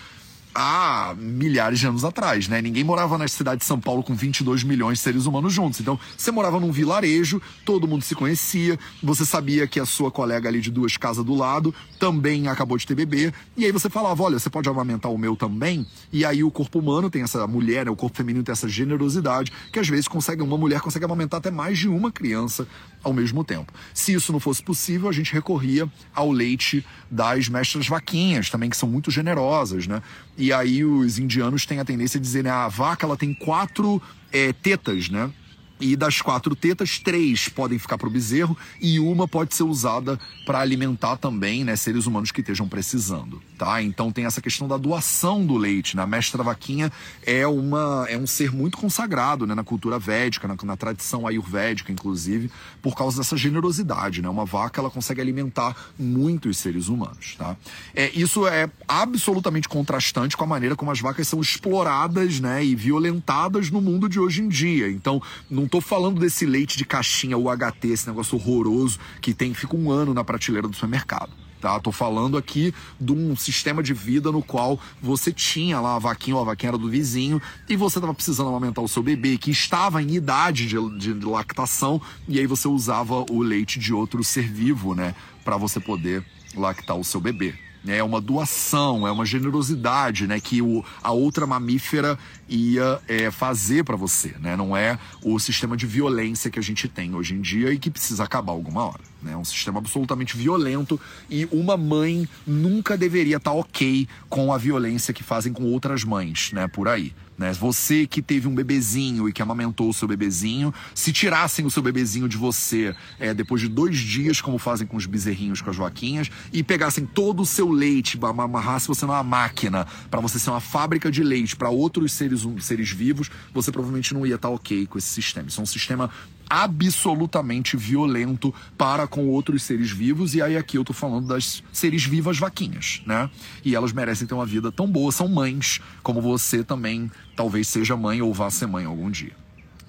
há milhares de anos atrás, né? Ninguém morava na cidade de São Paulo com 22 milhões de seres humanos juntos. Então, você morava num vilarejo, todo mundo se conhecia, você sabia que a sua colega ali de duas casas do lado também acabou de ter bebê, e aí você falava, olha, você pode amamentar o meu também? E aí o corpo humano tem essa mulher, né? o corpo feminino tem essa generosidade, que às vezes consegue, uma mulher consegue amamentar até mais de uma criança ao mesmo tempo. Se isso não fosse possível, a gente recorria ao leite das mestras vaquinhas, também que são muito generosas, né? E aí os indianos têm a tendência a dizer, né, a vaca ela tem quatro é, tetas, né? E das quatro tetas, três podem ficar para o bezerro e uma pode ser usada para alimentar também né, seres humanos que estejam precisando. Tá? Então tem essa questão da doação do leite. Né? A mestra vaquinha é, uma, é um ser muito consagrado né, na cultura védica, na, na tradição ayurvédica, inclusive, por causa dessa generosidade. Né? Uma vaca ela consegue alimentar muitos seres humanos. Tá? É, isso é absolutamente contrastante com a maneira como as vacas são exploradas né, e violentadas no mundo de hoje em dia. Então, não tô falando desse leite de caixinha, o HT, esse negócio horroroso que tem, fica um ano na prateleira do supermercado. tá? Tô falando aqui de um sistema de vida no qual você tinha lá a vaquinha ou a vaquinha era do vizinho e você estava precisando amamentar o seu bebê que estava em idade de, de lactação e aí você usava o leite de outro ser vivo, né, para você poder lactar o seu bebê é uma doação, é uma generosidade, né, que o, a outra mamífera ia é, fazer para você, né? Não é o sistema de violência que a gente tem hoje em dia e que precisa acabar alguma hora, né? É um sistema absolutamente violento e uma mãe nunca deveria estar tá ok com a violência que fazem com outras mães, né? Por aí. Né? Você que teve um bebezinho e que amamentou o seu bebezinho, se tirassem o seu bebezinho de você é, depois de dois dias, como fazem com os bezerrinhos, com as joaquinhas, e pegassem todo o seu leite, amarrassem você numa máquina para você ser uma fábrica de leite para outros seres, seres vivos, você provavelmente não ia estar tá ok com esse sistema. Isso é um sistema absolutamente violento para com outros seres vivos, e aí aqui eu tô falando das seres vivas vaquinhas, né? E elas merecem ter uma vida tão boa, são mães, como você também talvez seja mãe ou vá ser mãe algum dia.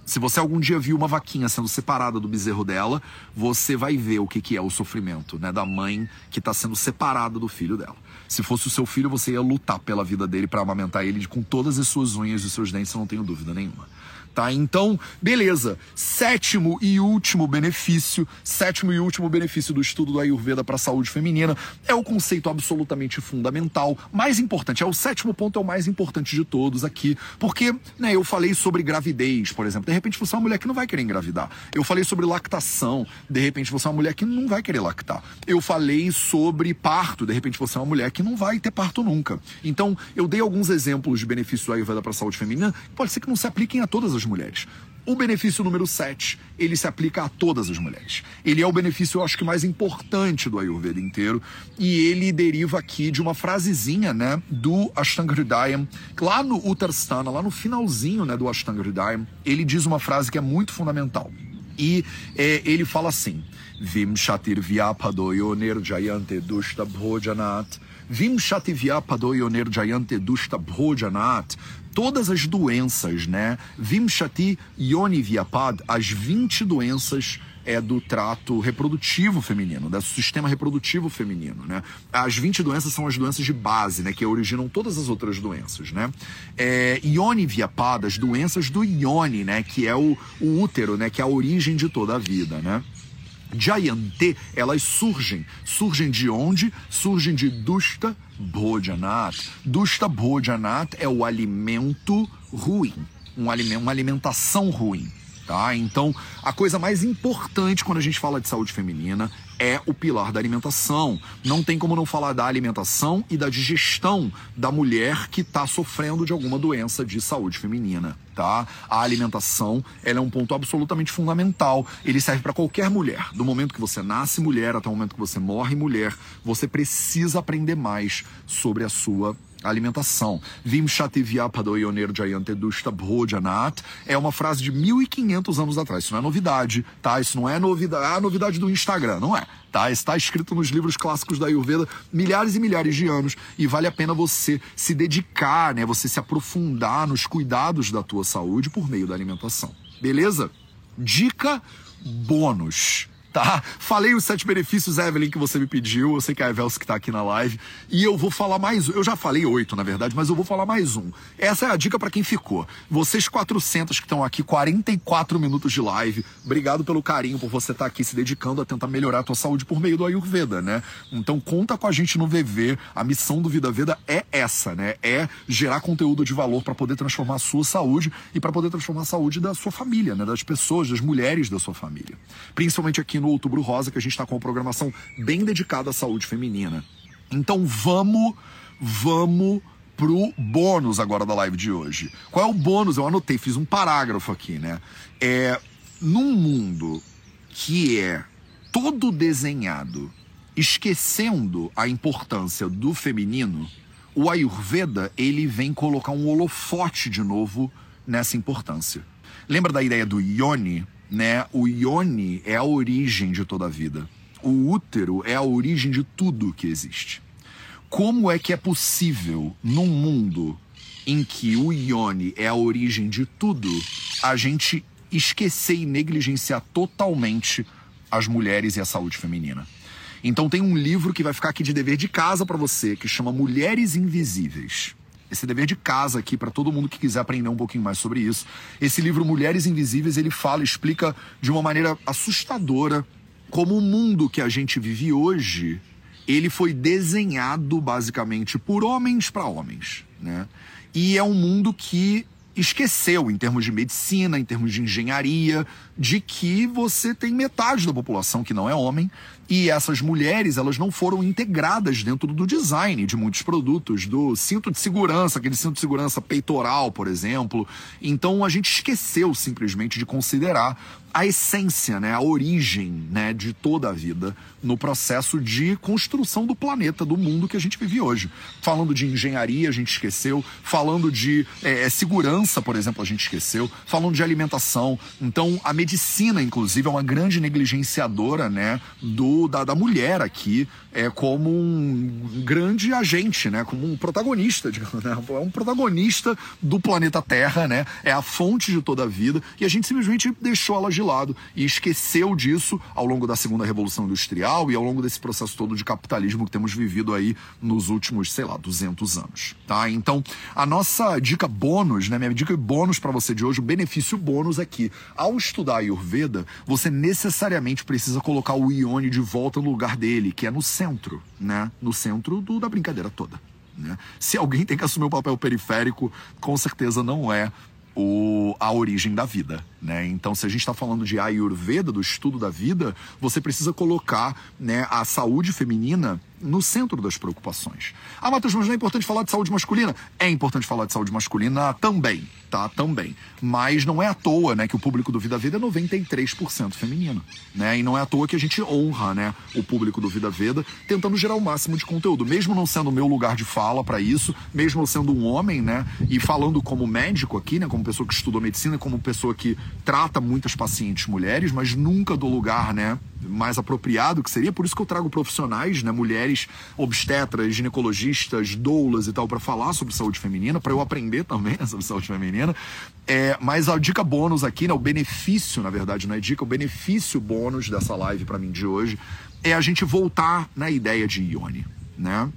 Se você algum dia viu uma vaquinha sendo separada do bezerro dela, você vai ver o que, que é o sofrimento né, da mãe que está sendo separada do filho dela. Se fosse o seu filho, você ia lutar pela vida dele para amamentar ele com todas as suas unhas e seus dentes, eu não tenho dúvida nenhuma tá? Então, beleza. Sétimo e último benefício, sétimo e último benefício do estudo do Ayurveda para a saúde feminina é o conceito absolutamente fundamental, mais importante, é o sétimo ponto, é o mais importante de todos aqui, porque, né, eu falei sobre gravidez, por exemplo. De repente você é uma mulher que não vai querer engravidar. Eu falei sobre lactação, de repente você é uma mulher que não vai querer lactar. Eu falei sobre parto, de repente você é uma mulher que não vai ter parto nunca. Então, eu dei alguns exemplos de benefícios do Ayurveda para a saúde feminina, pode ser que não se apliquem a todas as mulheres. O benefício número 7, ele se aplica a todas as mulheres. Ele é o benefício, eu acho que mais importante do Ayurveda inteiro, e ele deriva aqui de uma frasezinha, né, do Ashtanga Hridayam, lá no Uttarstana, lá no finalzinho, né, do Ashtanga Hridayam, ele diz uma frase que é muito fundamental. E é, ele fala assim: Vim shatir vyapadoyoner jayante dushta bhojanat. Vim shatir vyapadoyoner jayante dushta bhojanat todas as doenças, né? Vimshati Yoni Vyapad, as 20 doenças é do trato reprodutivo feminino, do sistema reprodutivo feminino, né? As 20 doenças são as doenças de base, né? Que originam todas as outras doenças, né? É, Ione Vyapad, as doenças do Ione, né? Que é o, o útero, né? Que é a origem de toda a vida, né? Jayante, elas surgem. Surgem de onde? Surgem de Dusta Bhojanat. Dusta Bhojanat é o alimento ruim, um alimento, uma alimentação ruim. Tá? Então, a coisa mais importante quando a gente fala de saúde feminina é o pilar da alimentação. Não tem como não falar da alimentação e da digestão da mulher que está sofrendo de alguma doença de saúde feminina. Tá? A alimentação ela é um ponto absolutamente fundamental. Ele serve para qualquer mulher. Do momento que você nasce mulher até o momento que você morre mulher, você precisa aprender mais sobre a sua alimentação. É uma frase de 1500 anos atrás. Isso não é novidade, tá? Isso não é novidade, é a novidade do Instagram, não é? Tá? Está escrito nos livros clássicos da Ayurveda milhares e milhares de anos e vale a pena você se dedicar, né? Você se aprofundar nos cuidados da tua saúde por meio da alimentação. Beleza? Dica bônus tá? Falei os sete benefícios, Evelyn, que você me pediu. Eu sei que é a Evelyn que tá aqui na live. E eu vou falar mais. Eu já falei oito, na verdade, mas eu vou falar mais um. Essa é a dica para quem ficou. Vocês 400 que estão aqui, 44 minutos de live. Obrigado pelo carinho, por você estar tá aqui se dedicando a tentar melhorar a tua saúde por meio do Ayurveda, né? Então conta com a gente no VV. A missão do Vida Veda é essa, né? É gerar conteúdo de valor para poder transformar a sua saúde e para poder transformar a saúde da sua família, né? Das pessoas, das mulheres da sua família. Principalmente aqui no Outubro Rosa, que a gente está com uma programação bem dedicada à saúde feminina. Então vamos, vamos pro bônus agora da live de hoje. Qual é o bônus? Eu anotei, fiz um parágrafo aqui, né? É num mundo que é todo desenhado esquecendo a importância do feminino, o Ayurveda ele vem colocar um holofote de novo nessa importância. Lembra da ideia do Yoni? Né? O ione é a origem de toda a vida. O útero é a origem de tudo que existe. Como é que é possível, num mundo em que o ione é a origem de tudo, a gente esquecer e negligenciar totalmente as mulheres e a saúde feminina? Então tem um livro que vai ficar aqui de dever de casa para você, que chama Mulheres Invisíveis esse dever de casa aqui para todo mundo que quiser aprender um pouquinho mais sobre isso. Esse livro Mulheres Invisíveis, ele fala, explica de uma maneira assustadora como o mundo que a gente vive hoje, ele foi desenhado basicamente por homens para homens, né? E é um mundo que esqueceu, em termos de medicina, em termos de engenharia, de que você tem metade da população que não é homem e essas mulheres, elas não foram integradas dentro do design de muitos produtos, do cinto de segurança, aquele cinto de segurança peitoral, por exemplo. Então a gente esqueceu simplesmente de considerar a essência, né, a origem, né, de toda a vida no processo de construção do planeta, do mundo que a gente vive hoje. Falando de engenharia, a gente esqueceu. Falando de é, segurança, por exemplo, a gente esqueceu. Falando de alimentação. Então, a medicina, inclusive, é uma grande negligenciadora, né, do da, da mulher aqui é, como um grande agente, né? Como um protagonista, digamos, né? É um protagonista do planeta Terra, né? É a fonte de toda a vida e a gente simplesmente deixou ela de lado e esqueceu disso ao longo da segunda revolução industrial e ao longo desse processo todo de capitalismo que temos vivido aí nos últimos, sei lá, 200 anos, tá? Então, a nossa dica bônus, né? Minha dica bônus para você de hoje, o benefício bônus é que ao estudar Ayurveda, você necessariamente precisa colocar o Ione de volta no lugar dele, que é no centro, né? No centro do, da brincadeira toda. Né? Se alguém tem que assumir um papel periférico, com certeza não é o, a origem da vida, né? Então, se a gente está falando de Ayurveda, do estudo da vida, você precisa colocar né, a saúde feminina no centro das preocupações. Ah, Matheus, mas não é importante falar de saúde masculina? É importante falar de saúde masculina também, tá? Também. Mas não é à toa, né, que o público do Vida Veda é 93% feminino, né? E não é à toa que a gente honra, né, o público do Vida Veda, tentando gerar o máximo de conteúdo, mesmo não sendo o meu lugar de fala para isso, mesmo eu sendo um homem, né, e falando como médico aqui, né, como pessoa que estudou medicina, como pessoa que trata muitas pacientes mulheres, mas nunca do lugar, né, mais apropriado que seria, por isso que eu trago profissionais, né, mulheres obstetras, ginecologistas, doulas e tal, para falar sobre saúde feminina, para eu aprender também sobre saúde feminina. É, mas a dica bônus aqui, né, o benefício, na verdade, não é dica, o benefício bônus dessa live para mim de hoje é a gente voltar na ideia de Ione, né?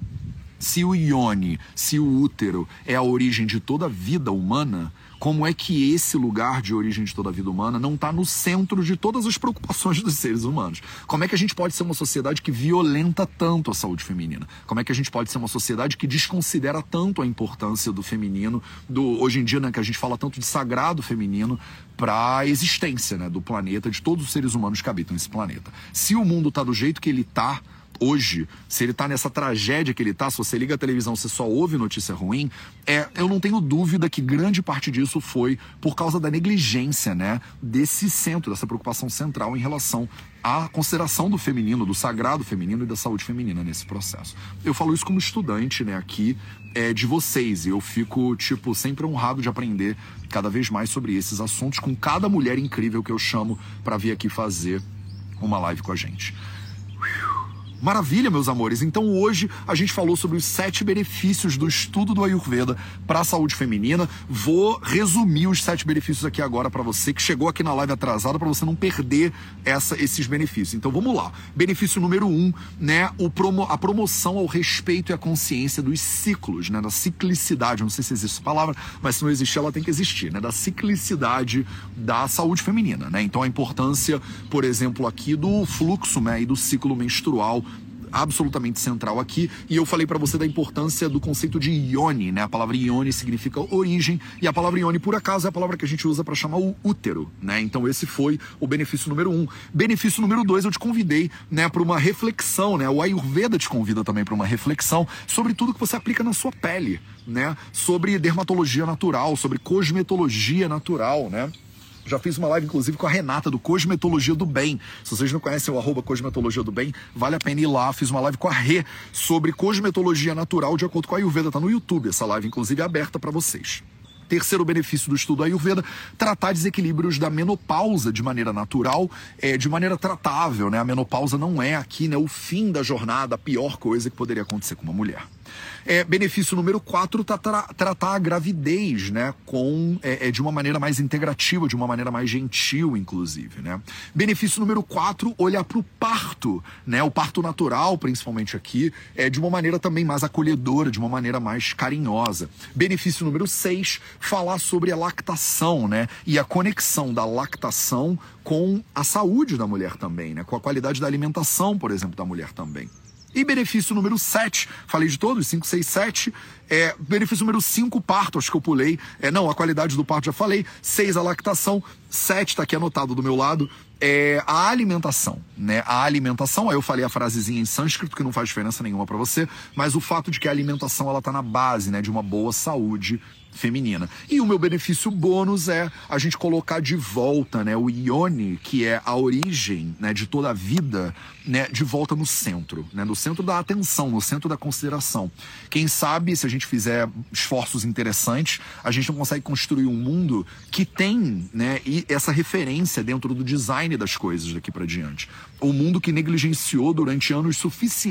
Se o Ione, se o útero é a origem de toda a vida humana, como é que esse lugar de origem de toda a vida humana não está no centro de todas as preocupações dos seres humanos? Como é que a gente pode ser uma sociedade que violenta tanto a saúde feminina? Como é que a gente pode ser uma sociedade que desconsidera tanto a importância do feminino, do hoje em dia, né, que a gente fala tanto de sagrado feminino para a existência, né, do planeta, de todos os seres humanos que habitam esse planeta? Se o mundo está do jeito que ele está, hoje, se ele está nessa tragédia que ele está, se você liga a televisão, você só ouve notícia ruim, é, eu não tenho dúvida que grande parte disso foi por causa da negligência, né, desse centro, dessa preocupação central em relação à consideração do feminino, do sagrado feminino e da saúde feminina nesse processo. Eu falo isso como estudante, né, aqui é, de vocês, e eu fico, tipo, sempre honrado de aprender cada vez mais sobre esses assuntos com cada mulher incrível que eu chamo para vir aqui fazer uma live com a gente. Maravilha, meus amores. Então hoje a gente falou sobre os sete benefícios do estudo do Ayurveda para a saúde feminina. Vou resumir os sete benefícios aqui agora para você que chegou aqui na live atrasada para você não perder essa, esses benefícios. Então vamos lá. Benefício número um, né? O promo, a promoção ao respeito e à consciência dos ciclos, né? Da ciclicidade. não sei se existe essa palavra, mas se não existir, ela tem que existir, né? Da ciclicidade da saúde feminina, né? Então a importância, por exemplo, aqui do fluxo, né? E do ciclo menstrual absolutamente central aqui. E eu falei para você da importância do conceito de ione, né? A palavra ione significa origem e a palavra ione, por acaso, é a palavra que a gente usa para chamar o útero, né? Então esse foi o benefício número um. Benefício número dois, eu te convidei, né, para uma reflexão, né? O Ayurveda te convida também para uma reflexão sobre tudo que você aplica na sua pele, né? Sobre dermatologia natural, sobre cosmetologia natural, né? Já fiz uma live, inclusive, com a Renata, do Cosmetologia do Bem. Se vocês não conhecem o arroba Cosmetologia do Bem, vale a pena ir lá. Fiz uma live com a Rê sobre cosmetologia natural de acordo com a Ayurveda. Tá no YouTube, essa live, inclusive, é aberta para vocês. Terceiro benefício do estudo Ayurveda, tratar desequilíbrios da menopausa de maneira natural, é, de maneira tratável. Né? A menopausa não é aqui né, o fim da jornada, a pior coisa que poderia acontecer com uma mulher. É, benefício número 4, tá, tra tratar a gravidez, né? Com, é, é, de uma maneira mais integrativa, de uma maneira mais gentil, inclusive, né? Benefício número 4, olhar para o parto, né? O parto natural, principalmente aqui, é de uma maneira também mais acolhedora, de uma maneira mais carinhosa. Benefício número 6, falar sobre a lactação, né? E a conexão da lactação com a saúde da mulher também, né? Com a qualidade da alimentação, por exemplo, da mulher também. E benefício número 7, falei de todos, 5, 6, 7. É, benefício número 5, parto, acho que eu pulei. É, não, a qualidade do parto já falei. 6, a lactação. 7, está aqui anotado do meu lado, é a alimentação, né? A alimentação, aí eu falei a frasezinha em sânscrito que não faz diferença nenhuma para você, mas o fato de que a alimentação ela tá na base, né, de uma boa saúde feminina. E o meu benefício bônus é a gente colocar de volta, né, o ione, que é a origem, né, de toda a vida, né, de volta no centro, né, no centro da atenção, no centro da consideração. Quem sabe se a gente fizer esforços interessantes, a gente não consegue construir um mundo que tem, né, essa referência dentro do design das coisas daqui para diante. Um mundo que negligenciou durante anos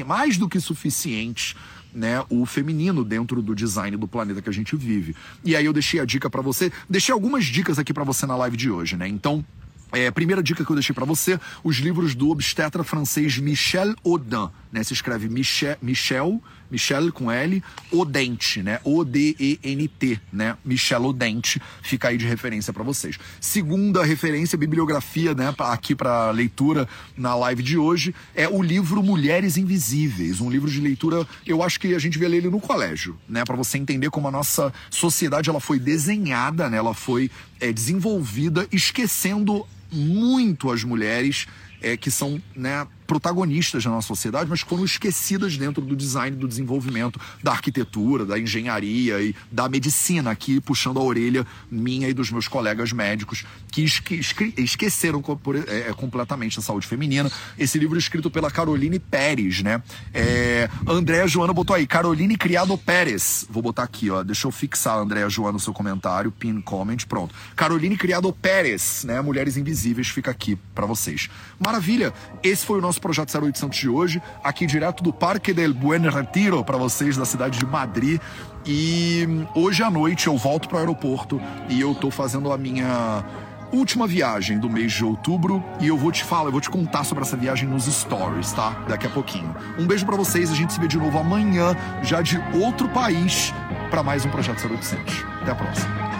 mais do que suficientes né, o feminino dentro do design do planeta que a gente vive. E aí eu deixei a dica para você, deixei algumas dicas aqui para você na live de hoje, né? Então, é, primeira dica que eu deixei para você, os livros do obstetra francês Michel Audin, né? Se escreve Michel, Michel, Michel com L, Odente, né? O-D-E-N-T, né? Michel Odente, fica aí de referência para vocês. Segunda referência, bibliografia, né? Aqui para leitura na live de hoje, é o livro Mulheres Invisíveis, um livro de leitura, eu acho que a gente vê ele no colégio, né? Para você entender como a nossa sociedade ela foi desenhada, né? Ela foi é, desenvolvida esquecendo muito as mulheres é, que são né, protagonistas na nossa sociedade, mas foram esquecidas dentro do design, do desenvolvimento, da arquitetura, da engenharia e da medicina, aqui puxando a orelha minha e dos meus colegas médicos, que esque esqueceram é, é, completamente a saúde feminina. Esse livro é escrito pela Caroline Pérez, né? É, Andréa Joana botou aí, Caroline Criado Pérez. Vou botar aqui, ó. Deixa eu fixar, Andréa Joana, o seu comentário, pin comment, pronto. Caroline Criado Pérez, né? Mulheres Invisíveis, fica aqui para vocês. Maravilha! Esse foi o nosso Projeto 0800 de hoje, aqui direto do Parque del Buen Retiro, para vocês da cidade de Madrid. E hoje à noite eu volto para o aeroporto e eu tô fazendo a minha última viagem do mês de outubro e eu vou te falar, eu vou te contar sobre essa viagem nos stories, tá? Daqui a pouquinho. Um beijo para vocês, a gente se vê de novo amanhã, já de outro país, para mais um Projeto 0800. Até a próxima.